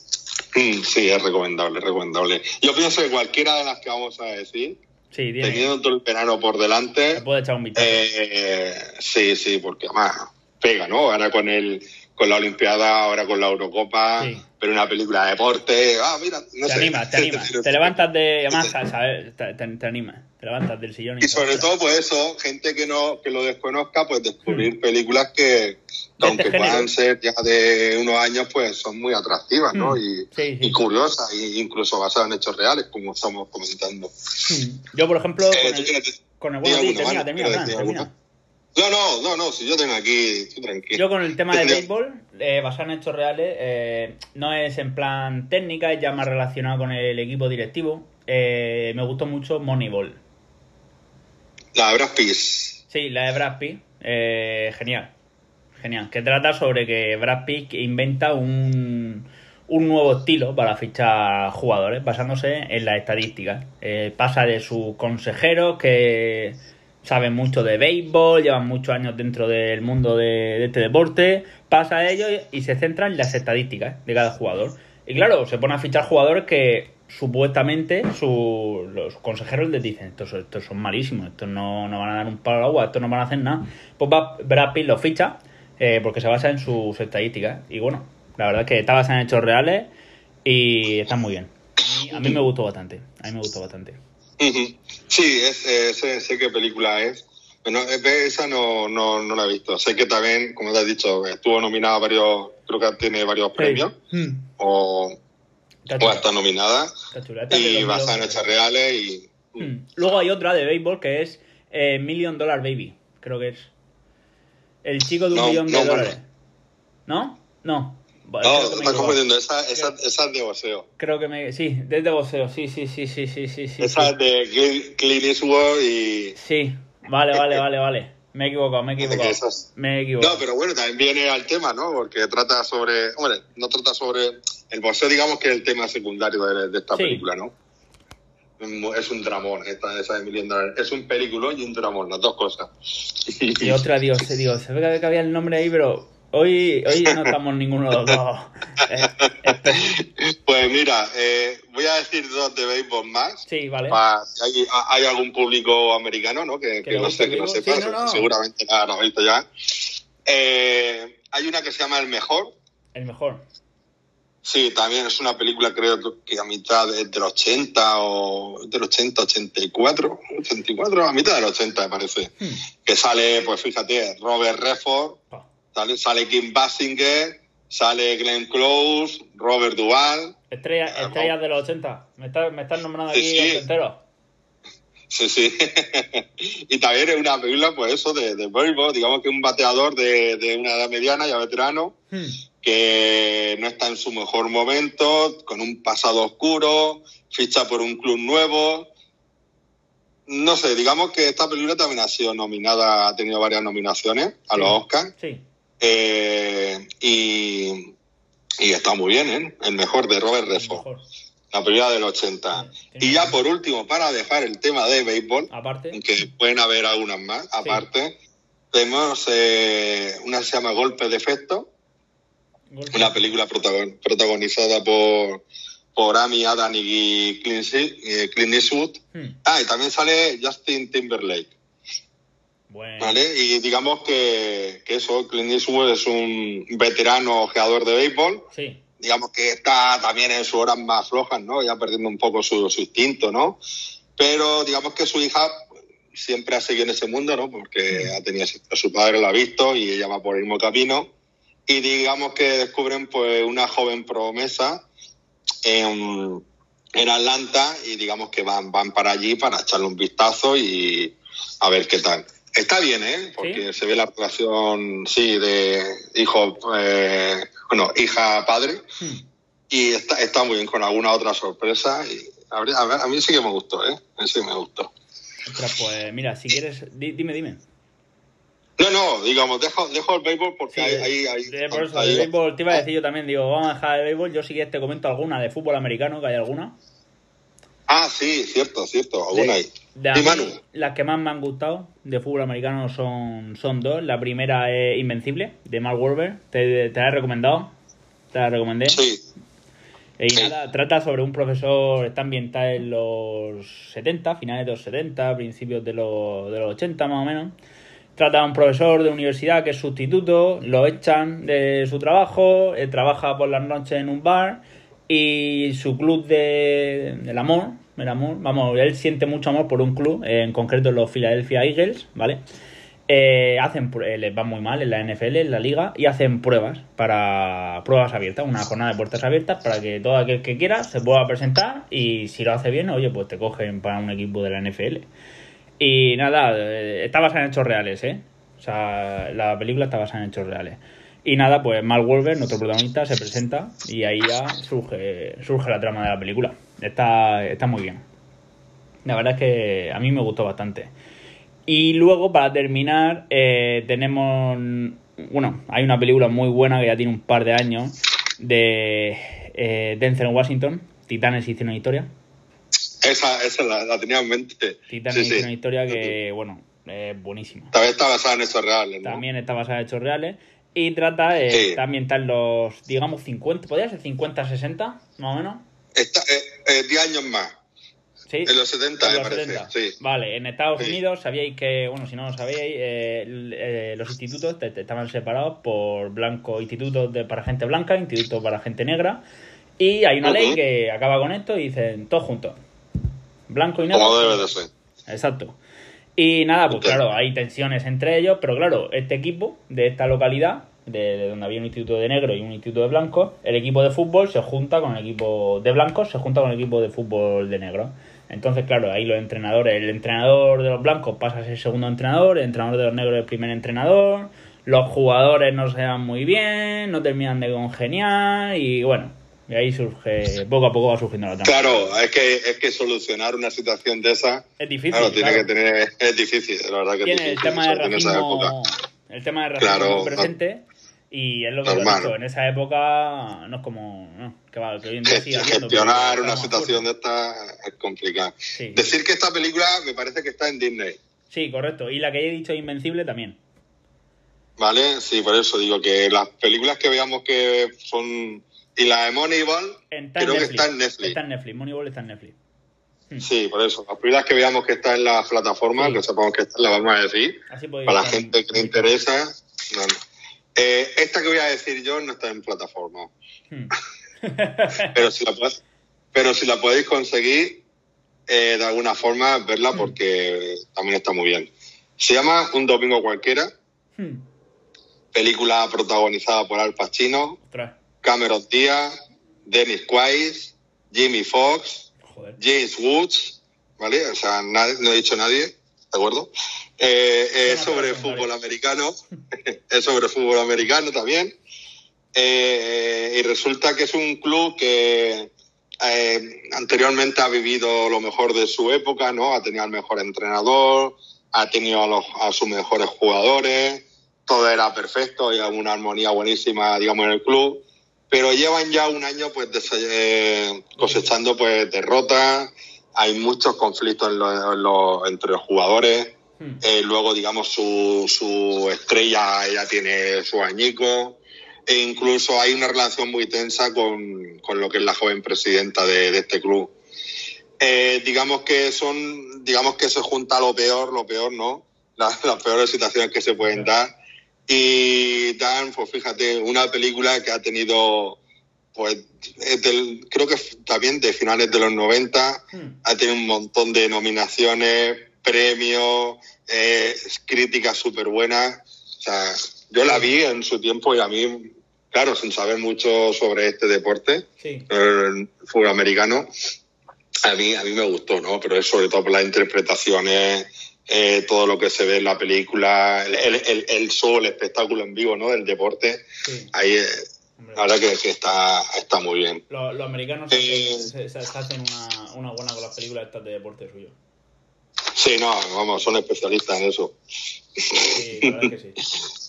Mm, sí, es recomendable, recomendable. Yo pienso que cualquiera de las que vamos a decir Sí, Teniendo todo el verano por delante. puede echar un. Eh, sí, sí, porque además pega, ¿no? Ahora con el con la Olimpiada, ahora con la Eurocopa, pero una película de deporte. Ah, mira, no te sé. Animas, te animas, te levantas de. Además, ¿sabes? Te, te, animas. Te levantas del sillón y, sobre todo, pues eso, gente que no que lo desconozca, pues descubrir hmm. películas que, este aunque puedan ser ya de unos años, pues son muy atractivas, ¿no? Hmm. Y, curiosas, e incluso basadas en hechos reales, como estamos comentando. Hmm. Yo, por ejemplo, eh, con, el, con el, bueno, termina, termina, No, no, no, no, si yo tengo aquí, estoy tranquilo. Yo con el tema de béisbol, eh, basado en hechos reales, eh, no es en plan técnica, es ya más relacionado con el equipo directivo. Eh, me gustó mucho Moneyball. La de Brad Pitt. Sí, la de Brad Pitt. Eh, genial. Genial. Que trata sobre que Brad Pitt inventa un, un nuevo estilo para fichar jugadores basándose en las estadísticas. Eh, pasa de sus consejeros que saben mucho de béisbol, llevan muchos años dentro del mundo de, este deporte, pasa a ellos y se centra en las estadísticas de cada jugador. Y claro, se pone a fichar jugadores que supuestamente su, los consejeros les dicen, estos, estos son malísimos, estos no, no, van a dar un palo al agua, estos no van a hacer nada. Pues va, Brad Pitt lo ficha eh, porque se basa en sus estadísticas. Y bueno, la verdad es que está basada en hechos reales y está muy bien. A mí, me gustó bastante, a mí me gustó bastante. Sí, es, sé, qué película es. Bueno, esa no, no, no, la he visto. Sé que también, como te has dicho, estuvo nominada a varios, creo que tiene varios premios. Hmm. O o está nominada y basada en hechos reales y... Hmm. Luego hay otra de béisbol que es eh, Million Dollar Baby, creo que es. El chico de un millón de dólares. ¿No? No. No, estás confundiendo, esa, esa, esa, es de boxeo. Creo que me. Sí, es de boxeo, sí, sí, sí, sí, sí, sí. Esa es de Clint Eastwood y. Sí, vale, vale, vale, vale. Me he equivocado, me he equivocado. Me he equivocado. No, pero bueno, también viene al tema, ¿no? Porque trata sobre. Hombre, no trata sobre el boxeo, digamos que es el tema secundario de, esta película, ¿no? Es un dramón, esta, esa de Million Es un película y un dramón, las dos cosas. Y otra, Dios, Dios, se ve que había el nombre ahí, pero hoy, hoy no estamos ninguno de los dos. pues mira, eh, voy a decir dos de béisbol más. Sí, vale. hay, hay, algún público americano, ¿no? Que, no sé, que no sepa, seguramente nada, lo ha visto ya. Eh, hay una que se llama El Mejor. El Mejor. Sí, también es una película, creo que a mitad de, del 80 o del 80, 84, 84, a mitad del 80 me parece. Hmm. Que sale, pues fíjate, Robert Redford. Sale, sale, Kim Basinger, sale Glenn Close, Robert Duvall. Estrella, ah, estrellas de los 80. Me están me nombrando aquí sí, sí. entero. Sí, sí. y también es una película, pues eso, de, de digamos que un bateador de, de una edad mediana, ya veterano. Hmm que no está en su mejor momento, con un pasado oscuro, ficha por un club nuevo. No sé, digamos que esta película también ha sido nominada, ha tenido varias nominaciones a los Oscars. Sí. Eh, y, está muy bien, ¿eh? El mejor de Robert Redford. La película del 80. y ya por último, para dejar el tema de béisbol, aparte, que pueden haber algunas más, aparte, tenemos eh, una que se llama Golpe de Efecto, una película protagonizada por, por Amy Adam y Clint, Eastwood. Hmm. Ah, y también sale Justin Timberlake. ¿Vale? Y digamos que, que, eso, Clint Eastwood es un veterano ojeador de béisbol. Sí. Digamos que está también en sus horas más flojas, ¿no? Ya perdiendo un poco su, su instinto, ¿no? Pero digamos que su hija siempre ha seguido en ese mundo, ¿no? Porque ha tenido a su padre, lo ha visto y ella va por el mismo camino y digamos que descubren pues una joven promesa en, en Atlanta y digamos que van, van para allí para echarle un vistazo y a ver qué tal. Está bien, ¿eh? Porque se ve la relación, sí, de hijo, eh, bueno, hija-padre. Hmm. Y está, está muy bien con alguna otra sorpresa. Y a, ver, a, mí sí que me gustó, ¿eh? A mí sí me gustó. pues mira, si quieres, dime, dime. No, no, digamos, dejo, dejo el béisbol porque hay, hay, por eso, el béisbol, te iba a decir yo también, digo, vamos a dejar el béisbol. Yo sí que te comento alguna de fútbol americano, que hay alguna. Ah, sí, cierto, cierto, alguna hay. Las que más me han gustado de fútbol americano son, son dos. La primera es Invencible, de Mark Wahlberg. Te, te la he recomendado. Te la recomendé. Sí. Y nada, trata sobre un profesor, está ambientada en los 70, finales de los 70, principios de los, de los 80 más o menos trata a un profesor de universidad que es sustituto, lo echan de su trabajo, trabaja por las noches en un bar y su club de, del amor, el amor, vamos, él siente mucho amor por un club, en concreto los Philadelphia Eagles, ¿vale? Eh, hacen, eh, les va muy mal en la NFL, en la liga, y hacen pruebas para pruebas abiertas, una jornada de puertas abiertas para que todo aquel que quiera se pueda presentar y si lo hace bien, oye, pues te cogen para un equipo de la NFL. Y nada, eh, está basada en hechos reales, ¿eh? O sea, la película está basada en hechos reales. Y nada, pues Mark Wolver, nuestro protagonista, se presenta y ahí ya surge, surge la trama de la película. Está, está muy bien. La verdad es que a mí me gustó bastante. Y luego, para terminar, eh, tenemos. Bueno, hay una película muy buena que ya tiene un par de años de eh, Denzel Washington, Titanes hicieron historia. Esa, esa la, tenía en mente. Titanes sí, hicieron historia que, bueno, es buenísima. También está basada en hechos reales, ¿no? También está basada en hechos reales. Y trata, eh, sí. también en los, digamos, 50, ¿podría ser 50, 60, más o menos? Está, eh, 10 años más. ¿Sí? En los 70, En me los parece. 70. Sí. Vale, en Estados Sí. Unidos sabíais que, bueno, si no lo sabíais, eh, eh, los institutos te- te estaban separados por blanco, institutos de, para gente blanca, institutos para gente negra. Y hay una ley Ujú. que acaba con esto y dicen todos juntos. Blanco y negro. Como debe de ser. Exacto. Y nada, pues Ok. claro, hay tensiones entre ellos, pero claro, este equipo de esta localidad, de, de donde había un instituto de negro y un instituto de blancos, el equipo de fútbol se junta con el equipo de blancos, se junta con el equipo de fútbol de negro. Entonces, claro, ahí los entrenadores, el entrenador de los blancos pasa a ser segundo entrenador, el entrenador de los negros el primer entrenador, los jugadores no se dan muy bien, no terminan de congeniar y bueno, y ahí surge, poco a poco va surgiendo la trama. Claro, es que, es que solucionar una situación de esa, Es difícil. claro, tiene claro. que tener, es difícil, la verdad que es tiene el difícil, tema de racismo el tema de racismo Claro, presente y es lo que he dicho, en esa época no es como no, que, va, que hoy en día sigue habiendo, pero Gestionar una situación de esta es complicado. Sí. Decir que esta película me parece que está en Disney, sí correcto y la que he dicho Invencible también ¿vale? Sí, por eso digo que las películas que veamos que son... Y la de Moneyball, creo que está en Netflix. está en Netflix Moneyball está en Netflix Sí, por eso. Las películas que veamos que está en la plataforma, Sí. que sepamos que está, la vamos a decir. así Para la gente que le interesa. bueno. Eh, esta que voy a decir yo no está en plataforma. Hmm. Pero si la, pero si la podéis conseguir, eh, de alguna forma, verla Mm. porque también está muy bien. Se llama Un Domingo Cualquiera, Hmm. película protagonizada por Al Pacino, Cameron Diaz, Dennis Quaid, Jimmy Fox, joder James Woods, ¿vale? O sea, nadie- no he dicho nadie, ¿de acuerdo? Eh, eh, es sobre fútbol americano, es sobre fútbol americano también. Eh, y resulta que es un club que eh, anteriormente ha vivido lo mejor de su época, ¿no? Ha tenido al mejor entrenador, ha tenido a, los, a sus mejores jugadores, todo era perfecto y había una armonía buenísima, digamos, en el club. Pero llevan ya un año pues eh, cosechando pues derrotas, hay muchos conflictos en lo- en lo- entre los jugadores. Hmm. Eh, luego, digamos, su, su estrella ya tiene su añico. E incluso hay una relación muy tensa con, con lo que es la joven presidenta de, de este club. Eh, digamos que son, digamos que se junta lo peor, lo peor, ¿no? Las, las peores situaciones que se pueden dar. Y dan, pues fíjate, una película que ha tenido, pues, es del- creo que también de finales de los 90, Hmm. ha tenido un montón de nominaciones, premios, eh, críticas súper buenas. O sea, yo la vi en su tiempo y a mí, claro, sin saber mucho sobre este deporte, sí el fútbol americano, a mí, a mí me gustó, ¿no? Pero es sobre todo por las interpretaciones, eh, todo lo que se ve en la película, el, el, el- show, el espectáculo en vivo, ¿no? Del deporte. sí Ahí, eh, hombre. la verdad que, que está, está muy bien. los, los americanos Eh, se, se- se hacen una, una buena con las películas estas de deporte suyo Sí, no, vamos, son especialistas en eso. sí la verdad que sí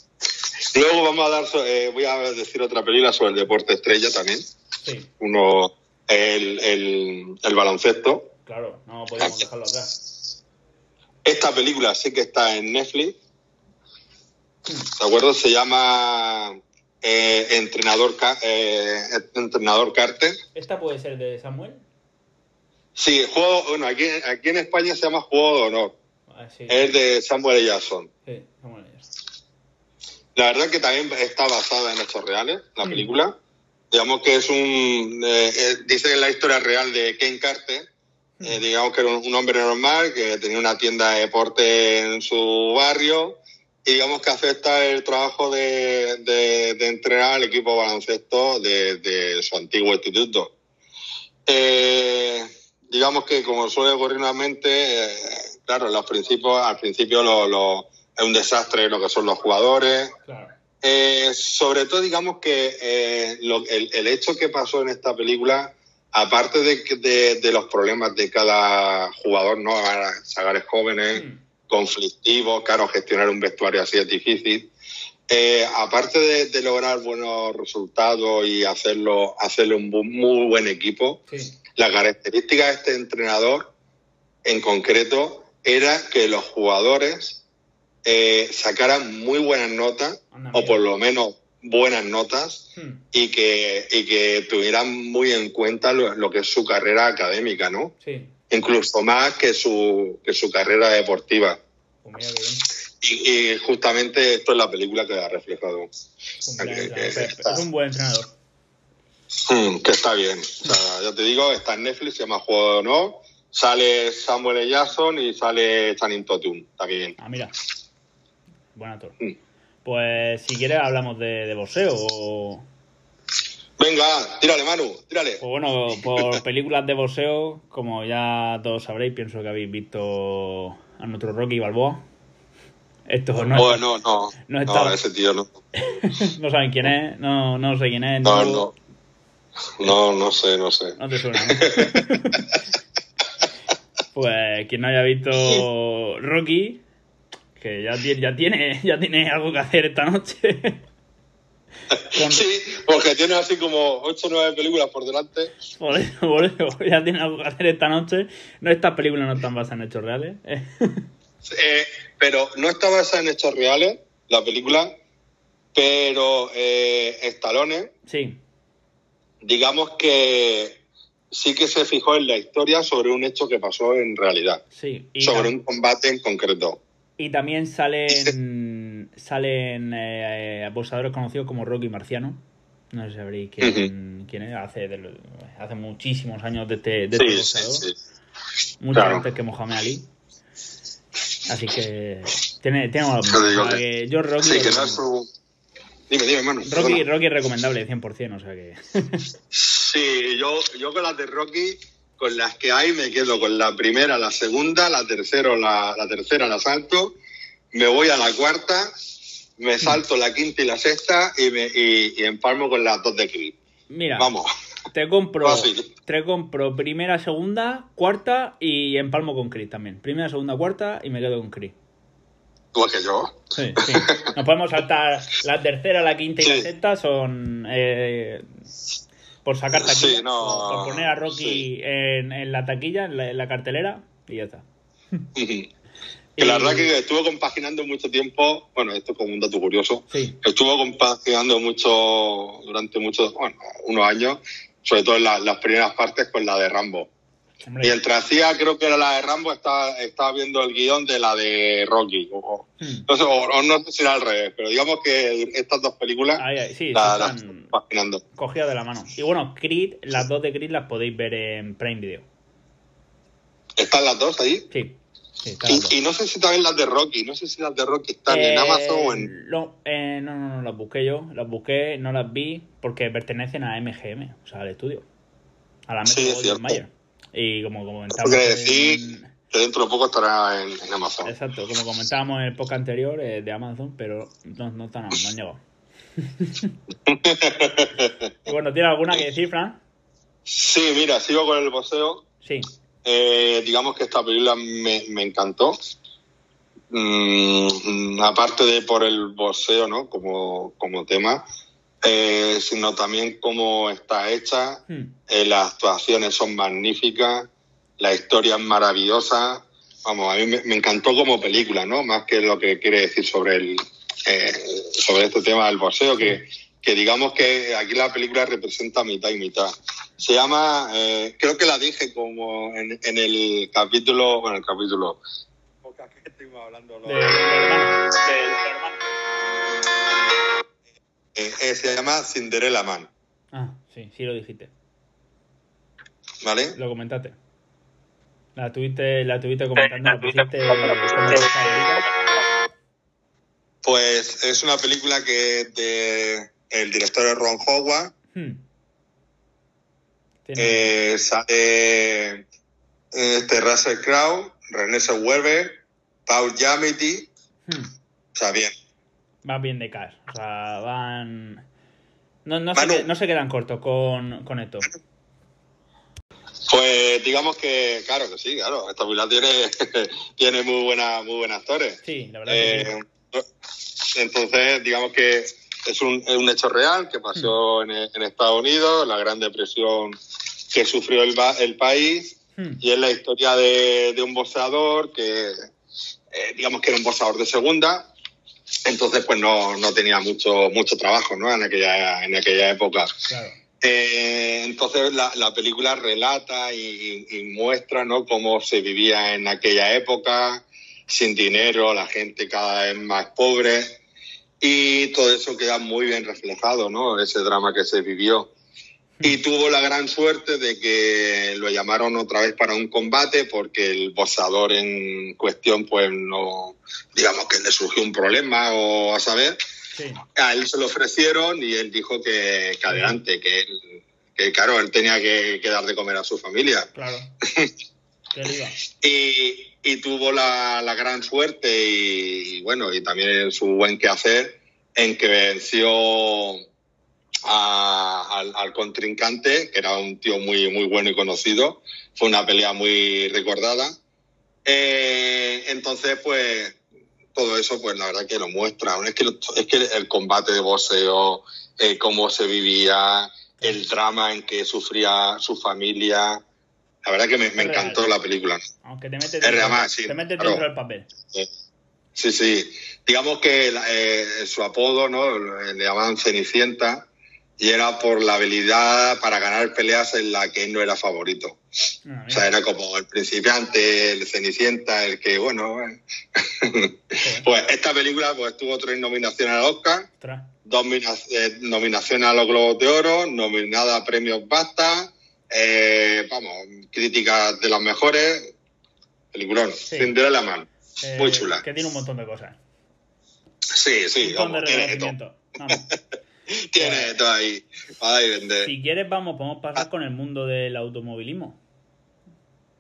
Luego vamos a dar, eh, voy a decir otra película sobre el deporte estrella también. sí Uno, el, el, el baloncesto. claro no podemos dejarlo atrás Esta película sí que está en Netflix. ¿De acuerdo? Se llama eh, Entrenador, eh, Entrenador Carter. esta puede ser de Samuel Sí, juego, bueno, aquí, aquí en España se llama Juego de Honor. Ah, sí, Es de Samuel L. Jackson. sí, Samuel L. Jackson. La verdad que también está basada en hechos reales, la Mm. película. digamos que es un, eh, eh, dice que es la historia real de Ken Carter, eh, digamos que era un, un hombre normal que tenía una tienda de deporte en su barrio y digamos que acepta el trabajo de, de, de entrenar al equipo baloncesto de, de su antiguo instituto. Eh, digamos que como suele ocurrir normalmente, eh, claro, los principios, al principio lo, lo- es un desastre lo que son los jugadores. Claro. Eh, sobre todo, digamos que eh, lo- el, el hecho que pasó en esta película, aparte de, de, de los problemas de cada jugador, ¿no? Sagares jóvenes, Mm. conflictivos, claro, gestionar un vestuario así es difícil. Eh, aparte de, de lograr buenos resultados y hacerlo, hacerle un bu- muy buen equipo, Sí. La característica de este entrenador en concreto era que los jugadores eh, sacaran muy buenas notas, Anda, o por lo menos buenas notas, Hmm. y que, y que tuvieran muy en cuenta lo, lo que es su carrera académica, ¿no? Sí. Incluso más que su, que su carrera deportiva. Pues mira qué bien. Y, y justamente esto es la película que ha reflejado. Que- que Es un buen entrenador. Mm, que está bien. O sea, ya te digo, está en Netflix, se llama Juego de Honor. Sale Samuel L. Jackson y sale Channing. Está bien. Ah, mira. Buen actor. Mm. Pues si quieres hablamos de, de boxeo o... Venga, tírale, Manu, tírale. Pues bueno, por películas de boxeo, como ya todos sabréis, pienso que habéis visto a nuestro Rocky Balboa. Esto no, Oh, no, no. no No, ese tío no. no saben quién es, no, no sé quién es. No, no, no. No, no sé, no sé. no te suena. ¿no? pues quien no haya visto Rocky, que ya tiene, ya tiene, ya tiene algo que hacer esta noche. Con- Sí, porque tiene así como 8 o 9 películas por delante. Por eso, por eso, ya tiene algo que hacer esta noche. No, estas películas no están basadas en hechos reales. Eh, pero no está basada en hechos reales, la película, pero eh, Stallone, sí, digamos que sí que se fijó en la historia sobre un hecho que pasó en realidad, sí. Y, sobre un combate en concreto. y también salen, salen eh, boxeadores conocidos como Rocky Marciano. No sé si sabréis quién, quién es. Hace, de hace muchísimos años de este, de este Sí, boxeador. sí, sí. Mucho Claro. antes que Mohamed Ali. Así que tiene, tiene una yo Rocky, Sí, que no es su... Dime, dime, hermano. Rocky. Rocky es recomendable 100%, o sea que... Sí, yo, yo con las de Rocky, con las que hay, me quedo con la primera, la segunda, la tercera, la, la tercera la salto, me voy a la cuarta, me salto la quinta y la sexta y, me, y, y empalmo con las dos de Creed. Mira, Vamos, te compro Fácil. te compro primera, segunda, cuarta y empalmo con Chris también. Primera, segunda, cuarta y me quedo con Chris. Igual que yo. Sí, sí. Nos podemos saltar la tercera, la quinta y la sexta son eh, por sacar taquilla, Sí, no, por, poner a Rocky sí. en, en la taquilla, en la, en la cartelera y ya está. Que la Y- verdad que estuvo compaginando mucho tiempo, bueno, esto es como un dato curioso, estuvo compaginando mucho durante muchos, bueno, unos años, sobre todo en la- las primeras partes con la de Rambo. Hombre. Mientras hacía, creo que era la de Rambo, estaba, estaba viendo el guion de la de Rocky. O, o- Hmm. no sé, o- o no sé si era al revés, pero digamos que estas dos películas sí, la, sí las están estoy compaginando. cogidas de la mano. Y bueno, Creed, las dos de Creed las podéis ver en Prime Video. ¿Están las dos ahí? Sí, sí, dos. Y, no sé si también las de Rocky, no sé si las de Rocky están Eh, en Amazon o en... No, eh, no, no, no, las busqué yo. Las busqué, no las vi porque pertenecen a MGM, o sea, al estudio. A la Sí, Metro. Mayer. Y como Eso comentábamos. quiere en- decir que dentro de poco estará en, en Amazon. Exacto, como comentábamos en el podcast anterior eh, de Amazon, pero no, no están no han llegado. bueno, ¿tiene alguna que decir, Fran? Sí, mira, sigo con el boxeo. Sí. Eh, digamos que esta película me, me encantó. Mm, aparte de por el boxeo, ¿no? Como, como tema, eh, sino también cómo está hecha. Hmm. Eh, las actuaciones son magníficas, la historia es maravillosa. Vamos, a mí me, me encantó como película, ¿no? Más que lo que quiere decir sobre el eh, sobre este tema del boxeo, que, que digamos que aquí la película representa mitad y mitad. Se llama, eh, creo que la dije como en, en el capítulo, bueno, el capítulo. ¿Qué estuvimos hablando? De. Eh, eh, se llama Cinderella Man. Ah, sí, sí lo dijiste. ¿Vale? Lo comentaste. La tuviste, la tuviste comentando, la pusiste. Pues es una película que es de el director es Ron Howard. Hmm. Eh, sale este Russell Crowe, René Zellweger, Paul Giamatti. Hmm. O sea, bien. Va bien de cash. O sea, van. No, no, Manu. se, no se quedan cortos con, con esto. Pues digamos que, claro que sí, claro. Esta película tiene, tiene muy, buena, muy buenos actores. Sí, la verdad que sí. Eh, entonces, digamos que es un, es un hecho real que pasó en, en Estados Unidos, la Gran Depresión que sufrió el, el país, Hmm. y es la historia de, de un boxeador que, eh, digamos que era un boxeador de segunda, entonces pues no, no tenía mucho, mucho trabajo ¿no? en, aquella, en aquella época. Claro. Eh, entonces la, la película relata y, y muestra ¿no? cómo se vivía en aquella época, sin dinero, la gente cada vez más pobre, y todo eso queda muy bien reflejado, ¿no? ese drama que se vivió. Y tuvo la gran suerte de que lo llamaron otra vez para un combate porque el boxeador en cuestión, pues no, digamos que le surgió un problema o a saber, Sí. a él se lo ofrecieron y él dijo que, que adelante, que, él, que claro, él tenía que, que dar de comer a su familia. Claro. Y, y tuvo la, la gran suerte y, bueno, y también su buen quehacer en que venció a- al, al contrincante, que era un tío muy, muy bueno y conocido. Fue una pelea muy recordada. Eh, entonces, pues, todo eso, pues la verdad que lo muestra. Es que, es que el combate de boxeo, eh, cómo se vivía, el drama en que sufría su familia. La verdad que me, me Es real. encantó la película. Aunque te metes Es dentro, más, sí, te metes claro. dentro del papel. Sí, sí. Digamos que eh, su apodo, ¿no? Le llamaban Cenicienta y era por la habilidad para ganar peleas en la que él no era favorito. Ah, O sea, era como el principiante, el Cenicienta, el que, bueno... eh. pues esta película pues tuvo tres nominaciones al Oscar, dos eh, nominaciones a los Globos de Oro, nominada a premios BAFTA, eh, vamos, críticas de las mejores, peliculón, Sí. Cinderella Man, Eh, muy chula. Que tiene un montón de cosas. Sí, sí, un montón de tiene todo. Tiene todo ahí, para ahí vender. Si quieres, vamos, podemos pasar con el mundo del automovilismo.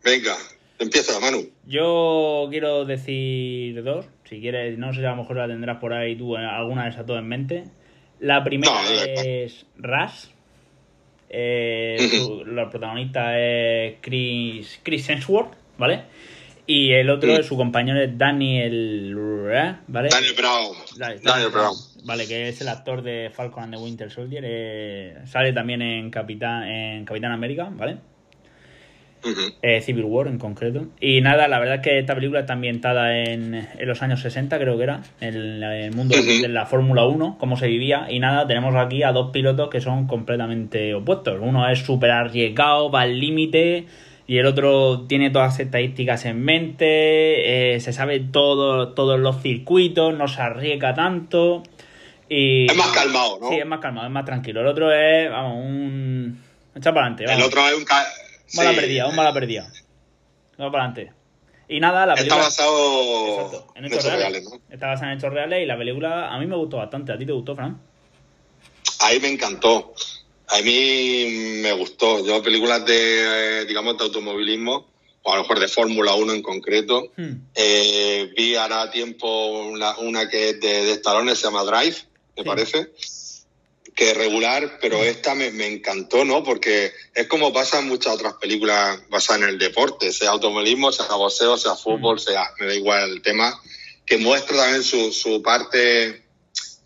Venga, empieza, Manu. Yo quiero decir dos. Si quieres, no sé si a lo mejor la tendrás por ahí tú, eh, alguna de esas dos en mente. La primera No, es Rush. Eh, la protagonista es Chris, Chris Hemsworth, ¿vale? Y el otro es su compañero es Daniel, ¿vale? Daniel Brown. Dale, Daniel Brown. Vale, que es el actor de Falcon and the Winter Soldier. eh, sale también en Capitán, en Capitán América, ¿vale? Eh, Civil War en concreto. Y nada, la verdad es que esta película está ambientada en, en los años 60, creo que era, en el mundo de la Fórmula 1, cómo se vivía. Y nada, tenemos aquí a dos pilotos que son completamente opuestos. Uno es súper arriesgado, va al límite. Y el otro tiene todas las estadísticas en mente, eh, se sabe todo, todos los circuitos, no se arriesga tanto. Y, Es más calmado, ¿no? Sí, es más calmado, es más tranquilo. El otro es, vamos, un... Echa para adelante, El otro es un... ca- Un bala sí, perdida, un bala perdida. Vamos para adelante. Y nada, la Está película. basado Exacto, en hechos hechos reales. reales, ¿no? Está basada en hechos reales y la película a mí me gustó bastante. ¿A ti te gustó, Fran? Ahí me encantó. A mí me gustó. Yo películas de, eh, digamos, de automovilismo, o a lo mejor de Fórmula 1 en concreto, Hmm. eh, vi hará tiempo una, una que es de, de Stallone, se llama Drive, me Sí. parece, que es regular, pero esta me, me encantó, ¿no? Porque es como pasa en muchas otras películas basadas en el deporte, sea automovilismo, sea boxeo, sea fútbol, Mm. sea, me da igual el tema, que muestra también su, su parte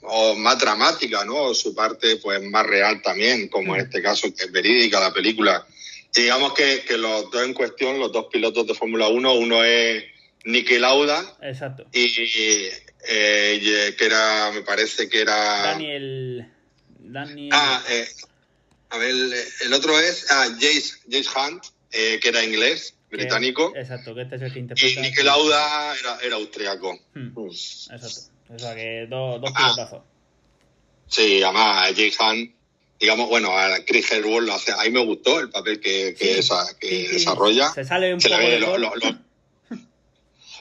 o más dramática, ¿no? O su parte pues más real también, como en Mm. este caso que es verídica la película. Y digamos que, que los dos en cuestión, los dos pilotos de Fórmula 1, uno es Niki Lauda Exacto. y eh, y, que era, me parece que era... Daniel. Daniel. Ah, eh, a ver, el, otro es ah, Jace, Jace Hunt, eh, que era inglés, británico, Exacto, que este es el que y interpreta. Niki Lauda era, era austriaco. Hmm, Mm. Exacto. O sea que dos, dos pilotazos. Sí, además Jace Hunt digamos, bueno, a Chris Hemsworth lo hace, a mí me gustó el papel que, que, Sí, esa- que sí, sí. desarrolla. Se sale un Se le poco ve lo, Thor. lo- lo-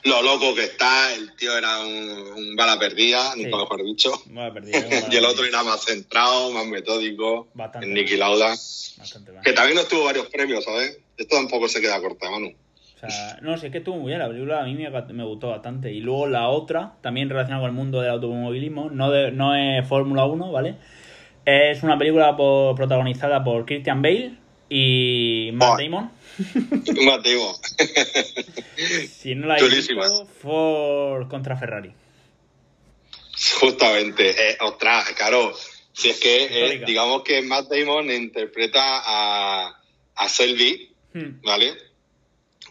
lo loco que está, el tío era un, un bala perdida, Sí. nunca mejor dicho. Bueno, perdí, bueno, y el otro era más centrado, más metódico, Bastante. el Nicky Lauda, Bastante que también obtuvo varios premios, ¿sabes? Esto tampoco se queda corta, Manu. O sea, no sé, es que estuvo muy bien la película, a mí me, me gustó bastante. Y luego la otra, también relacionada con el mundo del automovilismo, no, de, no es Fórmula 1, ¿vale? Es una película por- protagonizada por Christian Bale y Matt. Damon. Mateo. Si no la Chulísima. visto, Ford contra Ferrari. Justamente, eh, ostras, claro, si es que, eh, digamos que Matt Damon interpreta a, a Selby, Hmm, ¿vale?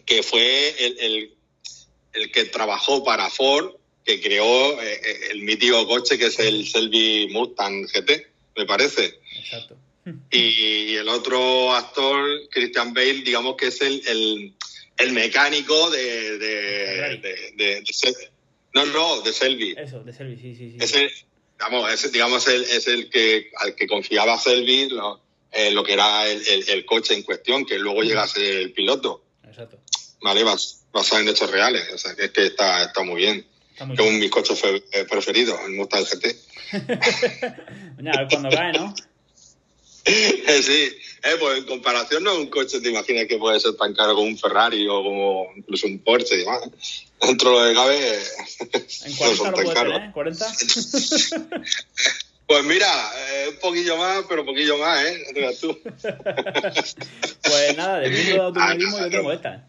Que fue el, el, el que trabajó para Ford, que creó eh, eh, el mítico coche que es el Selby Mustang GT, me parece. Exacto. Y el otro actor, Christian Bale, digamos que es el, el, el mecánico de, de, de, de- de no, no, de Selby. Eso, de Selby, sí, sí, sí. Es el, digamos, es, digamos el, es el que al que confiaba Selby lo, eh, lo que era el, el- el coche en cuestión, que luego llega a ser el piloto, Exacto. ¿Vale? Bas- basado en hechos reales. O sea, que es que está, está muy bien. Está muy Que es bien. un de mis coches eh, preferidos, el Mustang GT. A ver cuando cae, ¿no? sí, eh, pues en comparación no es un coche, te imaginas que puede ser tan caro como un Ferrari o como incluso un Porsche y demás. Dentro de lo que cabe, En no 40 son lo tan caros. tener, ¿eh? 40. Pues mira, eh, un poquillo más, pero un poquillo más, ¿eh? No tú. Pues nada, del mundo del automovilismo Ah, yo tengo esta.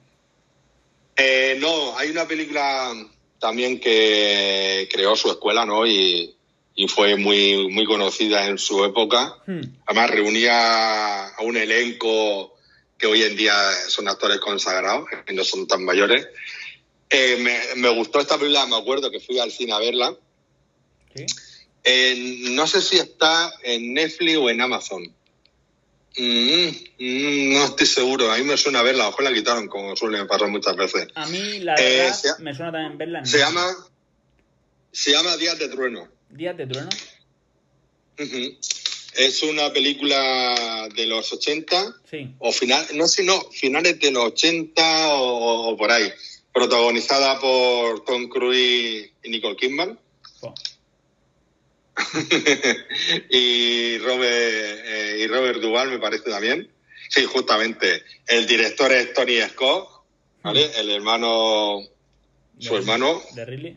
Eh, no, hay una película también que creó su escuela, ¿no? Y, y fue muy, muy conocida en su época. Hmm, Además, reunía a un elenco que hoy en día son actores consagrados y no son tan mayores. Eh, me, me gustó esta película, me acuerdo que fui al cine a verla. ¿Sí? Eh, no sé si está en Netflix o en Amazon. Mm, mm, no estoy seguro. A mí me suena verla. Ojo la quitaron, como suele pasar muchas veces. A mí, la Eh, verdad, se- me suena también verla en Se llama, se llama Días de Trueno. Días de Trueno. Es una película de los 80 Sí. o final, no sé, no, finales de los 80 o, o por ahí. Protagonizada por Tom Cruise y Nicole Kidman. Jo. y Robert eh, y Robert Duvall me parece también. Sí, justamente. El director es Tony Scott, ¿vale? El hermano, su De- hermano, De Ridley.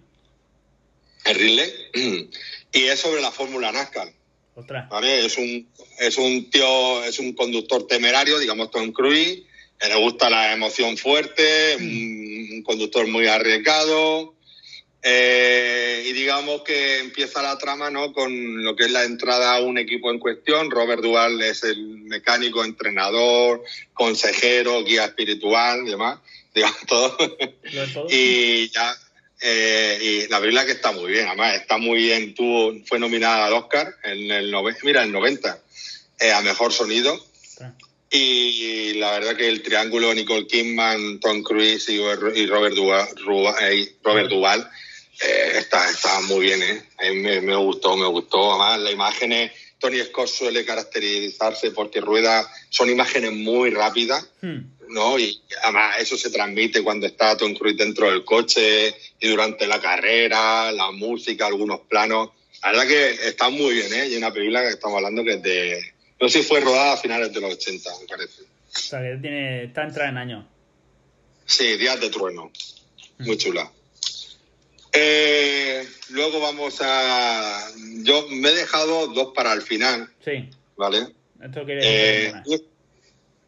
el Ridley. Y es sobre la Fórmula NASCAR, Ostras. ¿vale? Es un, es un tío, es un conductor temerario, digamos Tom Cruise. Le gusta la emoción fuerte, un, un conductor muy arriesgado. Eh, y digamos que empieza la trama ¿no? con lo que es la entrada a un equipo en cuestión. Robert Duval es el mecánico, entrenador, consejero, guía espiritual y demás, digamos todo. Y ya, eh, y la película que está muy bien, además está muy bien, tuvo, fue nominada al Oscar en el, nove- mira, el 90 eh, a Mejor Sonido. Y la verdad que el triángulo Nicole Kidman, Tom Cruise y, Robert Duvall, Robert Duvall eh, está, está muy bien, ¿eh? A mí me, me gustó, me gustó. Además, las imágenes, Tony Scott suele caracterizarse porque rueda, son imágenes muy rápidas, Hmm. ¿no? Y además eso se transmite cuando está Tom Cruise dentro del coche y durante la carrera, la música, algunos planos. La verdad que está muy bien, ¿eh? Y una película que estamos hablando que es de... No sé si fue rodada a finales de los 80, me parece. O sea, que tiene, está entrada en años. Sí, Días de Trueno. Muy chula. Eh, luego vamos a... Yo me he dejado dos para el final, Sí. ¿vale? Esto quiere decir Eh,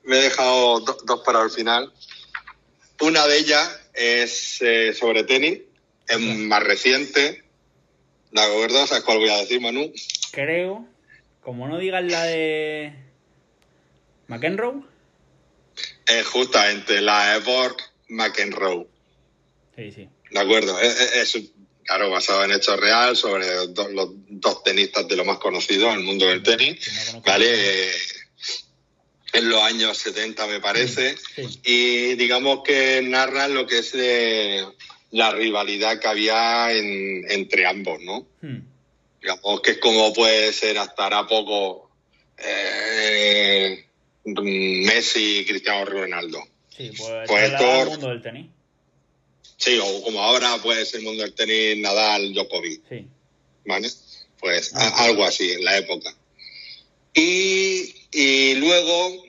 me he dejado do- dos para el final. Una de ellas es eh, sobre tenis, es más reciente. ¿De acuerdo? ¿Sabes cuál voy a decir, Manu? Creo, como no digas la de McEnroe, Es justamente la Eborg McEnroe. sí, sí. ¿De acuerdo? Es, es- es, claro, basado en hechos real sobre do- los dos tenistas de lo más conocidos en el mundo del tenis. ¿Vale? Eh, en los años 70, me parece. Sí. y digamos que narran lo que es eh, la rivalidad que había en- entre ambos, ¿no? Hmm. Digamos que es como puede ser hasta hará poco eh, Messi y Cristiano Ronaldo. Sí, pues, Pues esto- al mundo del tenis. Sí, o como ahora puede ser el mundo del tenis Nadal, Djokovic. Sí. ¿vale? Pues Ah, a- algo así en la época. Y, y luego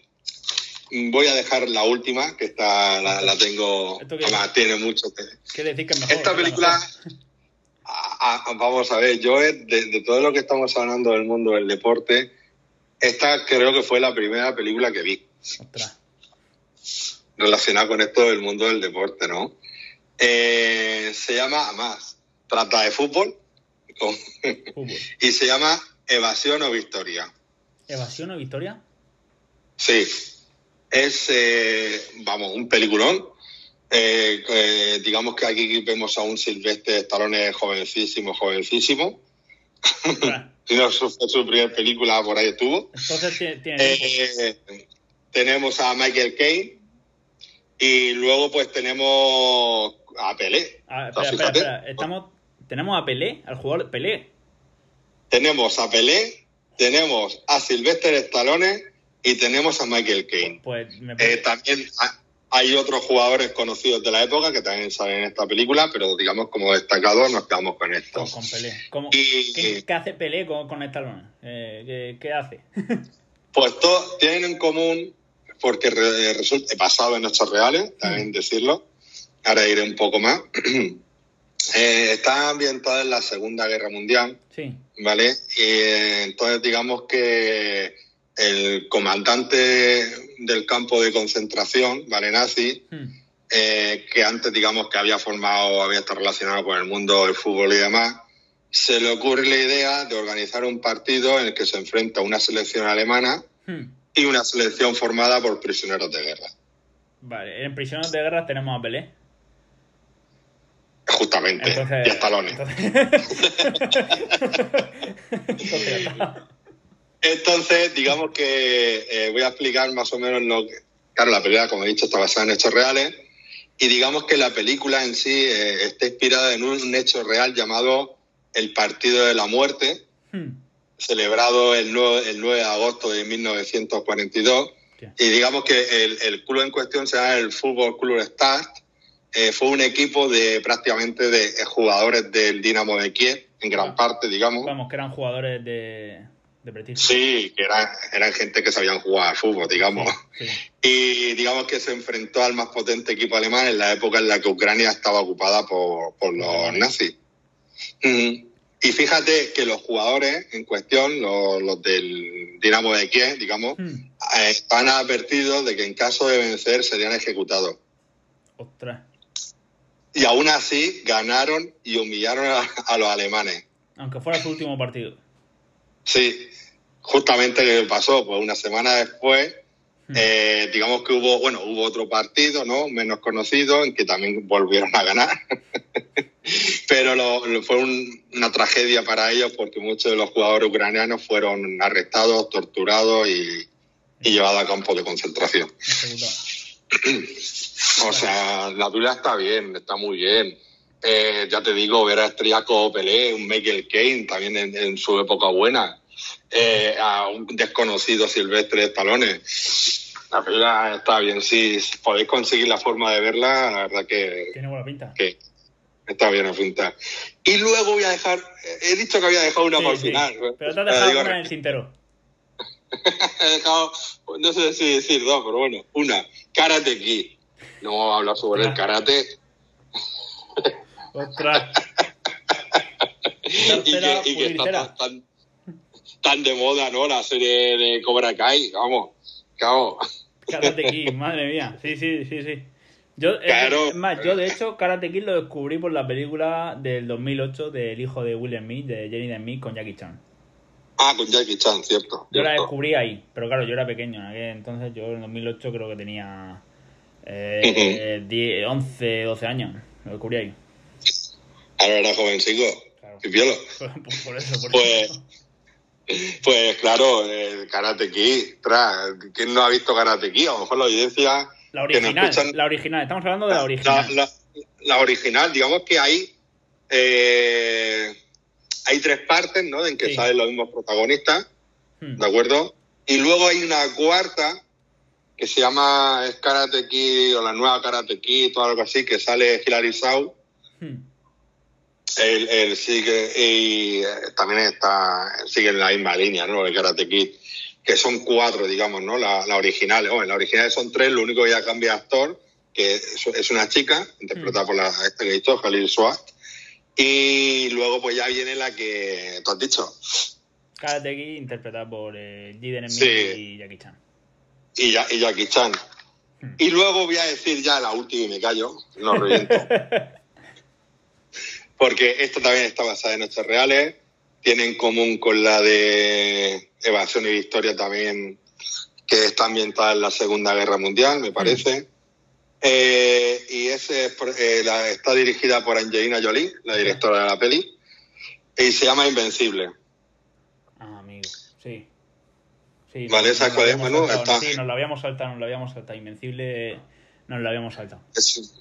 voy a dejar la última, que está, la, la tengo, ¿Esto qué además tiene mucho que... Quiere decir que mejor. Esta es la película, a- a- vamos a ver, yo de, de todo lo que estamos hablando del mundo del deporte, esta creo que fue la primera película que vi Ostras. relacionada con esto del mundo del deporte, ¿no? Eh, se llama, además, trata de fútbol con- Fútbol. y se llama Evasión o Victoria. ¿Evasión o victoria? Sí, es, eh, vamos, un peliculón. Eh, digamos que aquí vemos a un Silvestre Stallone jovencísimo, jovencísimo. No, su, fue su primera película, por ahí estuvo. Entonces tiene, tiene tiempo. Tenemos a Michael Caine y luego pues tenemos a Pelé. O sea, espera, espera, espera. Estamos, tenemos a Pelé, al jugador Pelé. Tenemos a Pelé, tenemos a Silvestre Stallone y tenemos a Michael Caine. Pues me Eh, parece- también ha- hay otros jugadores conocidos de la época que también salen en esta película, pero digamos como destacados nos quedamos con con, estos. con Pelé. ¿Cómo- Y- ¿qué, qué hace Pelé con, con Stallone? Eh, ¿qué, qué hace? Pues todos tienen en común, porque re- resulta basado en hechos reales, también decirlo, ahora iré un poco más, Eh, está ambientada en la Segunda Guerra Mundial, Sí. ¿vale? Y eh, entonces digamos que el comandante del campo de concentración, ¿vale? Nazi, Hmm. eh, que antes digamos que había formado, había estado relacionado con el mundo del fútbol y demás, se le ocurre la idea de organizar un partido en el que se enfrenta una selección alemana Hmm. y una selección formada por prisioneros de guerra. Vale, en prisioneros de guerra tenemos a Pelé. Justamente, Entonces, y a Stallone. Entonces, Entonces digamos que eh, voy a explicar más o menos lo que... Claro, la película, como he dicho, está basada en hechos reales y digamos que la película en sí eh, está inspirada en un hecho real llamado el Partido de la Muerte, Hmm. celebrado el 9, el 9 de agosto de 1942. Hostia. Y digamos que el, el club en cuestión se llama el Fútbol Club Start. Eh, fue un equipo de prácticamente de jugadores del Dinamo de Kiev, en gran Ah. parte, digamos. Vamos, que eran jugadores de, de prestigio. Sí, que eran, eran gente que sabían jugar al fútbol, digamos. Sí, sí. Y digamos que se enfrentó al más potente equipo alemán en la época en la que Ucrania estaba ocupada por, por los nazis. Mm. Y fíjate que los jugadores en cuestión, los, los del Dinamo de Kiev, digamos, eh, están advertidos de que en caso de vencer serían ejecutados. Ostras. Y aún así ganaron y humillaron a, a los alemanes. Aunque fuera su último partido. Sí, justamente que pasó, pues una semana después, Hmm. eh, digamos que hubo, bueno, hubo otro partido, ¿no? Menos conocido, en que también volvieron a ganar. Pero lo- lo- fue un- una tragedia para ellos porque muchos de los jugadores ucranianos fueron arrestados, torturados y, y llevados a campos de concentración. O sea, la película está bien, está muy bien. Eh, ya te digo, ver a estrellas como Pelé, un Michael Caine también en, en su época buena, eh, a un desconocido Silvestre Stallone. La película está bien, si podéis conseguir la forma de verla, la verdad que, Tiene buena pinta. que está bien apuntar. Y luego voy a dejar, he dicho que había dejado una Sí, para el sí. final. Pero te has dejado una en el tintero. he dejado, no sé si decir dos, pero bueno, una, Karate Kid. No vamos a hablar sobre el karate. Ostras. y que, y que está tan, tan, de moda, ¿no? La serie de Cobra Kai, vamos, vamos. Karate Kid, madre mía. Sí, sí, sí, sí. Yo, es- Claro. es más, yo de hecho Karate Kid lo descubrí por la película del 2008 del hijo de Will Smith, de Jenny Smith con Jackie Chan. Ah, con Jackie Chan, cierto. Yo la descubrí ahí, pero claro, yo era pequeño en aquel entonces, yo en 2008 creo que tenía eh, 10, 11, 12 años, lo descubrí ahí. Ahora era jovencico. Claro. Y violo. Por, eso, por Pues- eso. Pues claro, el Karate Kid, tras, ¿quién no ha visto Karate Kid? A lo mejor la audiencia La que original, escuchan- la original, estamos hablando de la original. La, la- la original, digamos que hay eh, hay tres partes, ¿no? En que Sí. salen los mismos protagonistas, Hmm. ¿de acuerdo? Y luego hay una cuarta que se llama es Karate Kid o la nueva Karate Kid o algo así, que sale Hilary Sau. Hmm. Él, él sigue y eh, también está sigue en la misma línea, ¿no? El Karate Kid, que son cuatro, digamos, ¿no? La, la original, bueno, la original son tres, lo único que ya cambia actor, que es, es una chica, interpretada por la esta que he dicho, Khalil Swat. Y luego pues ya viene la que tú has dicho, Karate Kid interpretada por eh, Jiden Smith Sí. y Jackie Chan. y, ya, y Jackie Chan. Hmm. Y luego voy a decir ya la última y me callo, no reviento. Porque esto también está basada en hechos reales, tiene en común con la de Evasión y Victoria también, que está ambientada en la Segunda Guerra Mundial, me parece. Eh, y ese es eh, la- está dirigida por Angelina Jolie, la directora de la peli, y se llama Invencible. Ah, amigo, sí. sí Vale, nos- ¿sabes nos cuál es, Manu? Está- Sí, nos lo habíamos saltado, nos lo habíamos saltado. Invencible nos lo habíamos saltado. Es-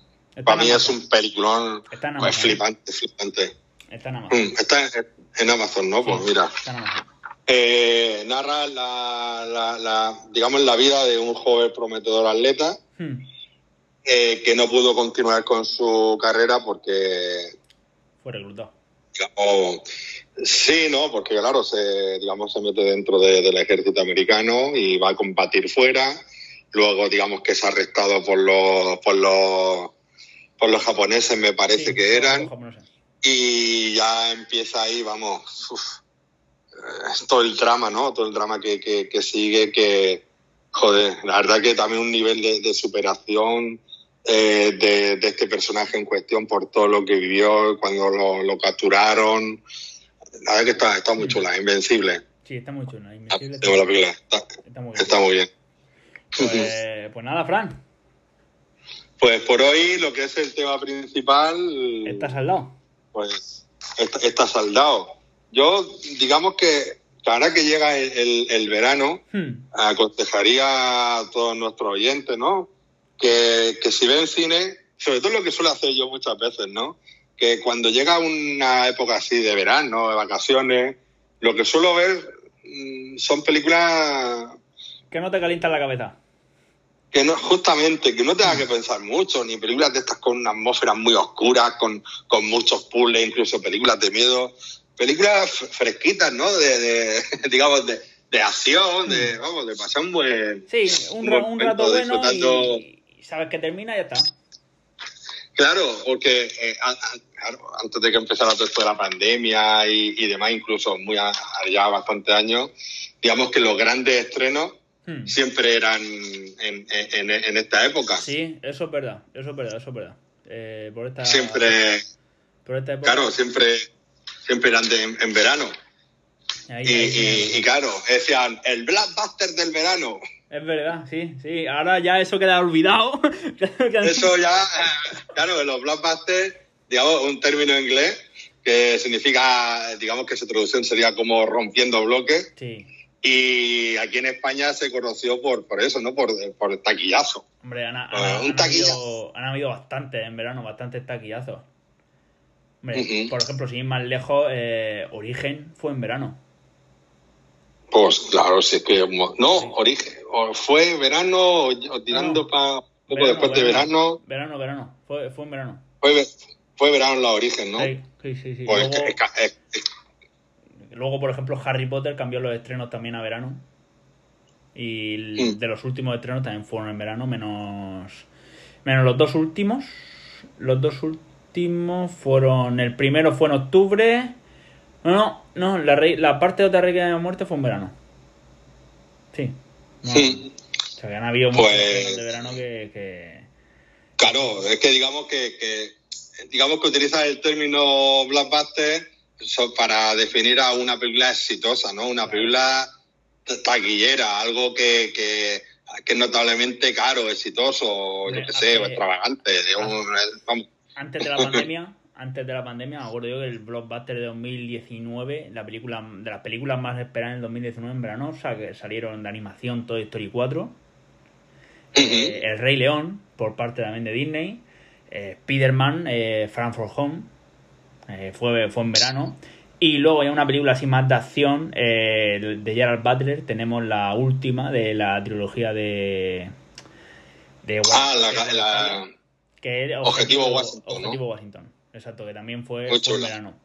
para mí es Amazon. un peliculón pues, Amazon. flipante, flipante. Está en Amazon. Mm, Está en, en Amazon, ¿no? Pues mira. Está en Amazon. Eh, narra la, la- la- digamos, la vida de un joven prometedor atleta Hmm. Eh, que no pudo continuar con su carrera porque, Fue reclutado. sí, ¿no? Porque, claro, se, digamos, se mete dentro de- del ejército americano y va a combatir fuera. Luego, digamos, que es arrestado por los, por los, por los japoneses, me parece Sí, que eran. y ya empieza ahí, vamos, uf, eh, todo el drama, ¿no? Todo el drama que, que, que sigue, que, joder, la verdad que también un nivel de, de superación eh, de, de este personaje en cuestión por todo lo que vivió cuando lo, lo capturaron. La verdad que está, está muy chula, invencible. Sí, está muy chulo. Ah, Invencible tengo la está, película, está, está muy bien. está muy bien. Pues, pues nada, Fran, Pues por hoy lo que es el tema principal... estás al lado. pues está, está saldado. Yo, digamos que ahora que llega el, el- el verano, Hmm. aconsejaría a todos nuestros oyentes, ¿no? Que, que si ven cine, sobre todo lo que suelo hacer yo muchas veces, ¿no? Que cuando llega una época así de verano, de vacaciones, lo que suelo ver mm, son películas Que no te calientas la cabeza. que no, justamente, que no tenga que pensar mucho, ni películas de estas con una atmósfera muy oscura, con, con muchos puzzles, incluso películas de miedo, películas fresquitas, ¿no? De, de digamos, de, de acción, de, vamos, de pasar un buen... Sí, un, un rato bueno y sabes que termina y ya está. Claro, porque eh, a- a- claro, antes de que empezara todo esto de la pandemia y, y demás, incluso muy a- ya bastantes años, digamos que los grandes estrenos Hmm. siempre eran en, en, en esta época. Sí, eso es verdad, eso es verdad, eso es verdad. Eh, por esta, Siempre... por esta época. Claro, siempre, siempre eran de- en, en verano. ahí- Y, ahí y- y claro, decían, el Blackbuster del verano. Es verdad, sí, sí. Ahora ya eso queda olvidado. Eso ya, eh, claro, los Blackbusters, digamos, un término inglés que significa, digamos que su traducción sería como rompiendo bloques. Sí. Y aquí en España se conoció por, por eso, ¿no? Por, por el taquillazo. Hombre, han, han- un han taquillazo. habido, han habido bastantes en verano, bastantes taquillazos. Hombre, por ejemplo, sin ir más lejos, eh, Origen fue en verano. Pues claro, sí es que... No, Sí. origen, o fue verano o, o tirando para... Poco Verano, después de verano, Verano, verano. Fue, fue en verano. fue, fue verano la origen, ¿no? Sí, sí, sí. sí. Pues Luego, es que- es- es- luego, por ejemplo, Harry Potter cambió los estrenos también a verano. Y el- Mm. de los últimos estrenos también fueron en verano, menos, menos los dos últimos. Los dos últimos fueron. El primero fue en octubre. No, no, no. La, rey- la parte de otra Rey de la Muerte fue en verano. Sí. Sí. O sea, que han habido Pues- de verano que. que- Claro, es que digamos que, que digamos que utiliza el término blockbuster para definir a una película exitosa, ¿no? Una película ta- taquillera, algo que, que, que es notablemente caro, exitoso, yo qué sé, o extravagante. Antes de la pandemia, antes de la pandemia, me acuerdo yo que el blockbuster de 2019, la película de las películas más esperadas en el 2019 en verano, o sea, que salieron de animación Toy Story 4, eh, El Rey León, por parte también de Disney, eh, Spider-Man, eh, Fran for Home, eh, fue, fue en verano, Y luego ya una película así más de acción de Gerald Butler. Tenemos la última de la trilogía de. de Ah, la, de- la- que es Objetivo Washington, ¿no? Objetivo Washington. Exacto, que también fue, en verano.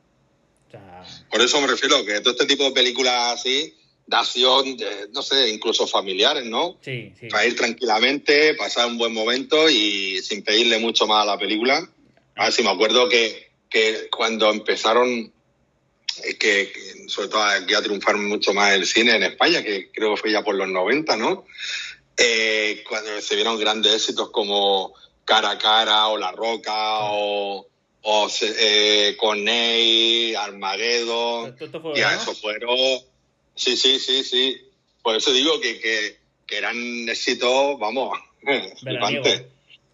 O sea, Por eso me refiero que todo este tipo de películas así, de acción, de, no sé, incluso familiares, ¿no? sí, sí. Para ir tranquilamente, pasar un buen momento y sin pedirle mucho más a la película. A ver si me acuerdo que, que cuando empezaron, que, que sobre todo aquí a triunfar mucho más el cine en España, que creo que fue ya por los 90, ¿no? Eh, cuando se vieron grandes éxitos como Cara a Cara o La Roca o, o eh, Armageddon. ¿Esto- esto fue Y a eso fueron. Sí, sí, sí, sí. Por eso digo que, que, que eran éxitos, vamos, flipantes.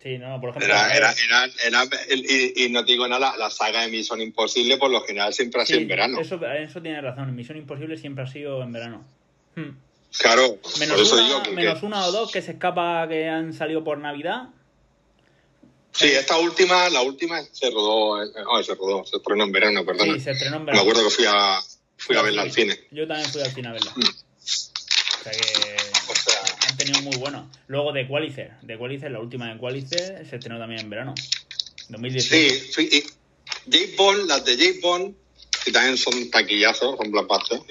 Sí, no, por ejemplo. Era, eh, era, era, era- y, y no te digo nada, la, saga de Misión Imposible por lo general siempre ha sido sí, en verano. Eso, eso tiene razón. Misión Imposible siempre ha sido en verano. Hmm. Claro, por Menos, eso una, digo que, menos que- una o dos que se escapa que han salido por Navidad. Sí, esta última, la última se rodó, eh, oh, se rodó, se estrenó en verano, perdona. Sí, se estrenó en Me verano. acuerdo que fui a, fui a verla al cine. Mm. Yo también fui al cine a verla. O sea que O sea, han tenido muy bueno. Luego de Qualicer. De Qualicer, la última de Qualicer, se estrenó también en verano. 2018. Sí, sí, y James Bond, las de James Bond, que también son taquillazos, son blockbusters.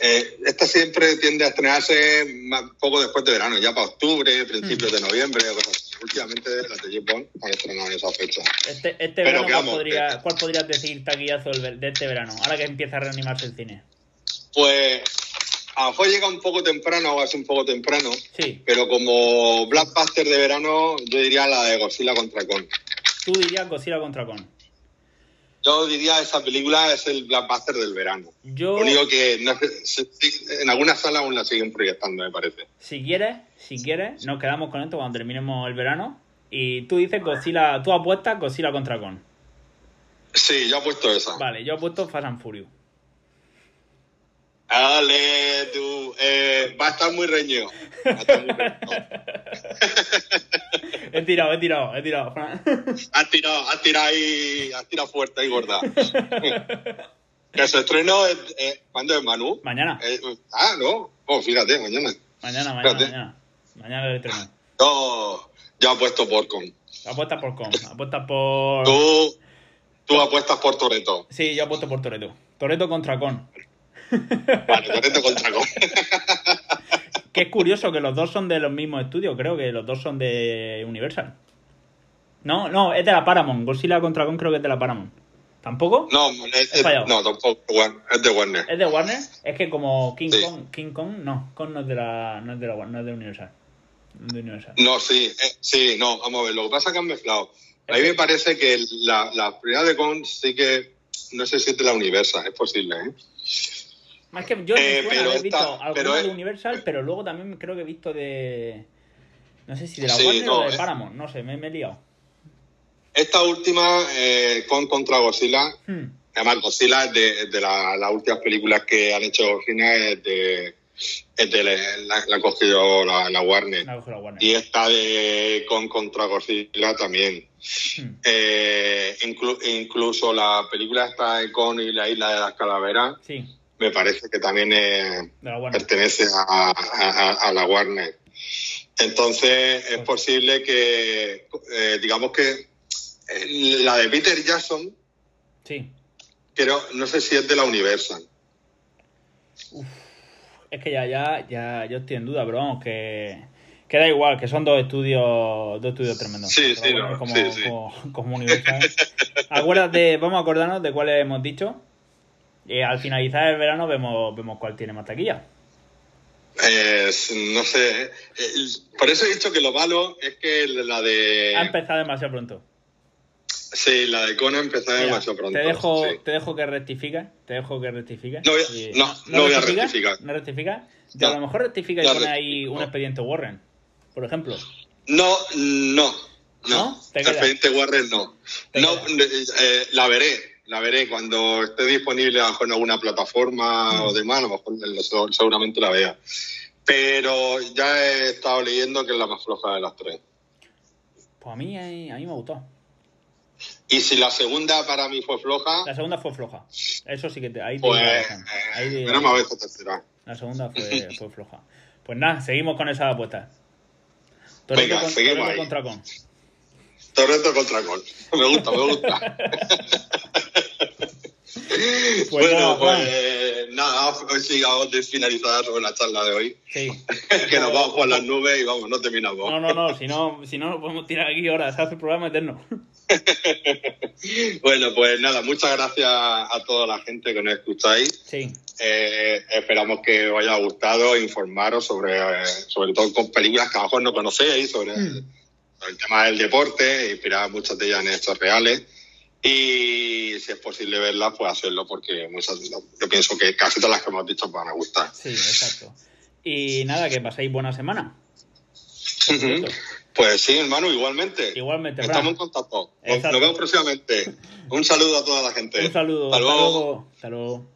Eh, esta siempre tiende a estrenarse más, poco después de verano, ya para octubre, principios de noviembre, o cosas así. Últimamente las de James Bond han estrenado en esa fecha. Este, este verano, ¿cuál, vamos, podría- que- ¿cuál podrías decir taquillazo de este verano? Ahora que empieza a reanimarse el cine. Pues a lo mejor llega un poco temprano, va a ser un poco temprano, Sí, pero como blockbuster de verano, yo diría la de Godzilla contra Kong. tú dirías Godzilla contra Kong. Yo diría esa película es el blockbuster del verano. Yo, Lo único que no en algunas salas aún la siguen proyectando, me parece. si quieres, si quieres, nos quedamos con esto cuando terminemos el verano. Y tú dices Godzilla, tú apuestas Godzilla contra Kong. Sí, yo he puesto esa. Vale, yo he puesto Fast and Furious. Dale, tú. Eh, va a estar muy reñido. Va a estar muy reñido. He tirado, he tirado, he tirado. Fran. Has tirado, has tirado ahí, has tirado fuerte y gorda. que su estreno es, eh, ¿cuándo es Manu? Mañana, Eh, ah, no. Oh, fíjate, mañana. mañana, mañana, mañana. Mañana el estreno. Yo, yo apuesto por con. Apuestas por Kong, apuestas por... Tú, tú apuestas por Toreto. Sí, yo apuesto por Toreto. Toreto contra Kong. Vale, Toreto contra con. Que es curioso que los dos son de los mismos estudios, creo que los dos son de Universal. No, no, es de la Paramount. Godzilla contra Kong creo que es de la Paramount. ¿Tampoco? No, es, es- no, tampoco. Es de Warner. ¿Es de Warner? Es que como King Sí. Kong, King Kong, no, Kong no es de la, no es de la Warner, no es de Universal. De Universal. No, sí, eh, sí, no, vamos a ver. Lo que pasa es que han mezclado. A mí me parece que la, la primera de Con sí que. No sé si es de la Universal, es posible, ¿eh? Es que yo Eh, pero haber visto esta- alguna pero de es- Universal, pero luego también creo que he visto de. No sé si de la Sí, Warner no, o de es- Paramount, no sé, me, me he liado. Esta última, eh, Con contra Godzilla, Hmm. además Godzilla es de, de la- las últimas películas que han hecho Godzilla, es de. Es de la, la- ha cogido la, la Warner. La. Y esta de Con contra Godzilla también. Hmm. Eh, inclu- incluso la película esta de Con y la isla de las calaveras, Sí, me parece que también Warner. pertenece a, a- a la Warner. Entonces es posible que, eh, digamos que eh, la de Peter Jackson, Sí. creo, no sé si es de la Universal. Es que ya, ya, ya, yo estoy en duda, pero vamos, que, que da igual, que son dos estudios, dos estudios tremendos. Sí, sí, no, como, sí, sí. como, como Universal. Acuérdate, vamos a acordarnos de cuáles hemos dicho. Y al finalizar el verano vemos, vemos cuál tiene más taquilla. Eh, no sé. eh, por eso he dicho que lo malo es que la de. Ha empezado demasiado pronto. Sí, la de Conan empezó demasiado pronto. te dejo, sí. te dejo que rectifiques, te dejo que rectifiques. No voy a- Y- no, no voy a rectificas? rectificar. ¿No rectificas? Yo a No. lo mejor rectifica y No pone ahí un expediente Warren, por ejemplo. No, no. ¿No? No. Expediente Warren no. ¿Te No, eh, la veré, la veré cuando esté disponible a lo mejor en alguna plataforma Mm. o demás, a lo mejor seguramente la vea. Pero ya he estado leyendo que es la más floja de las tres. Pues a mí, a mí me gustó. Y si la segunda para mí fue floja, La segunda fue floja. Eso sí que te, ahí te pues razón. Ahí te- eh, menos mal esta tercera. La segunda fue, fue floja. Pues nada, seguimos con esa apuesta. Toreto, Venga, con- seguimos ahí. contra con. Torreto contra gol. Me gusta, me gusta. Pues bueno, nada, pues nada, hoy sigamos de finalizar con la charla de hoy. Sí. que nos vamos por las nubes y vamos, no terminamos. No, no, no, si no, si no, nos podemos tirar aquí horas, hace el programa eterno. Bueno, pues nada, muchas gracias a toda la gente que nos escucháis. Sí, Eh, esperamos que os haya gustado informaros sobre, eh, sobre todo con películas que a lo mejor no conocéis, sobre, Hmm. El tema del deporte, inspirar muchas de ellas en hechos reales. Y si es posible verlas, pues hacerlo, porque muchas, yo pienso que casi todas las que hemos dicho van a gustar. sí, exacto. Y nada, que paséis buena semana. Pues sí, hermano, igualmente. Igualmente. Estamos en contacto. Nos, Exacto. nos vemos próximamente. Un saludo a toda la gente. Un saludo, Hasta luego. Hasta luego.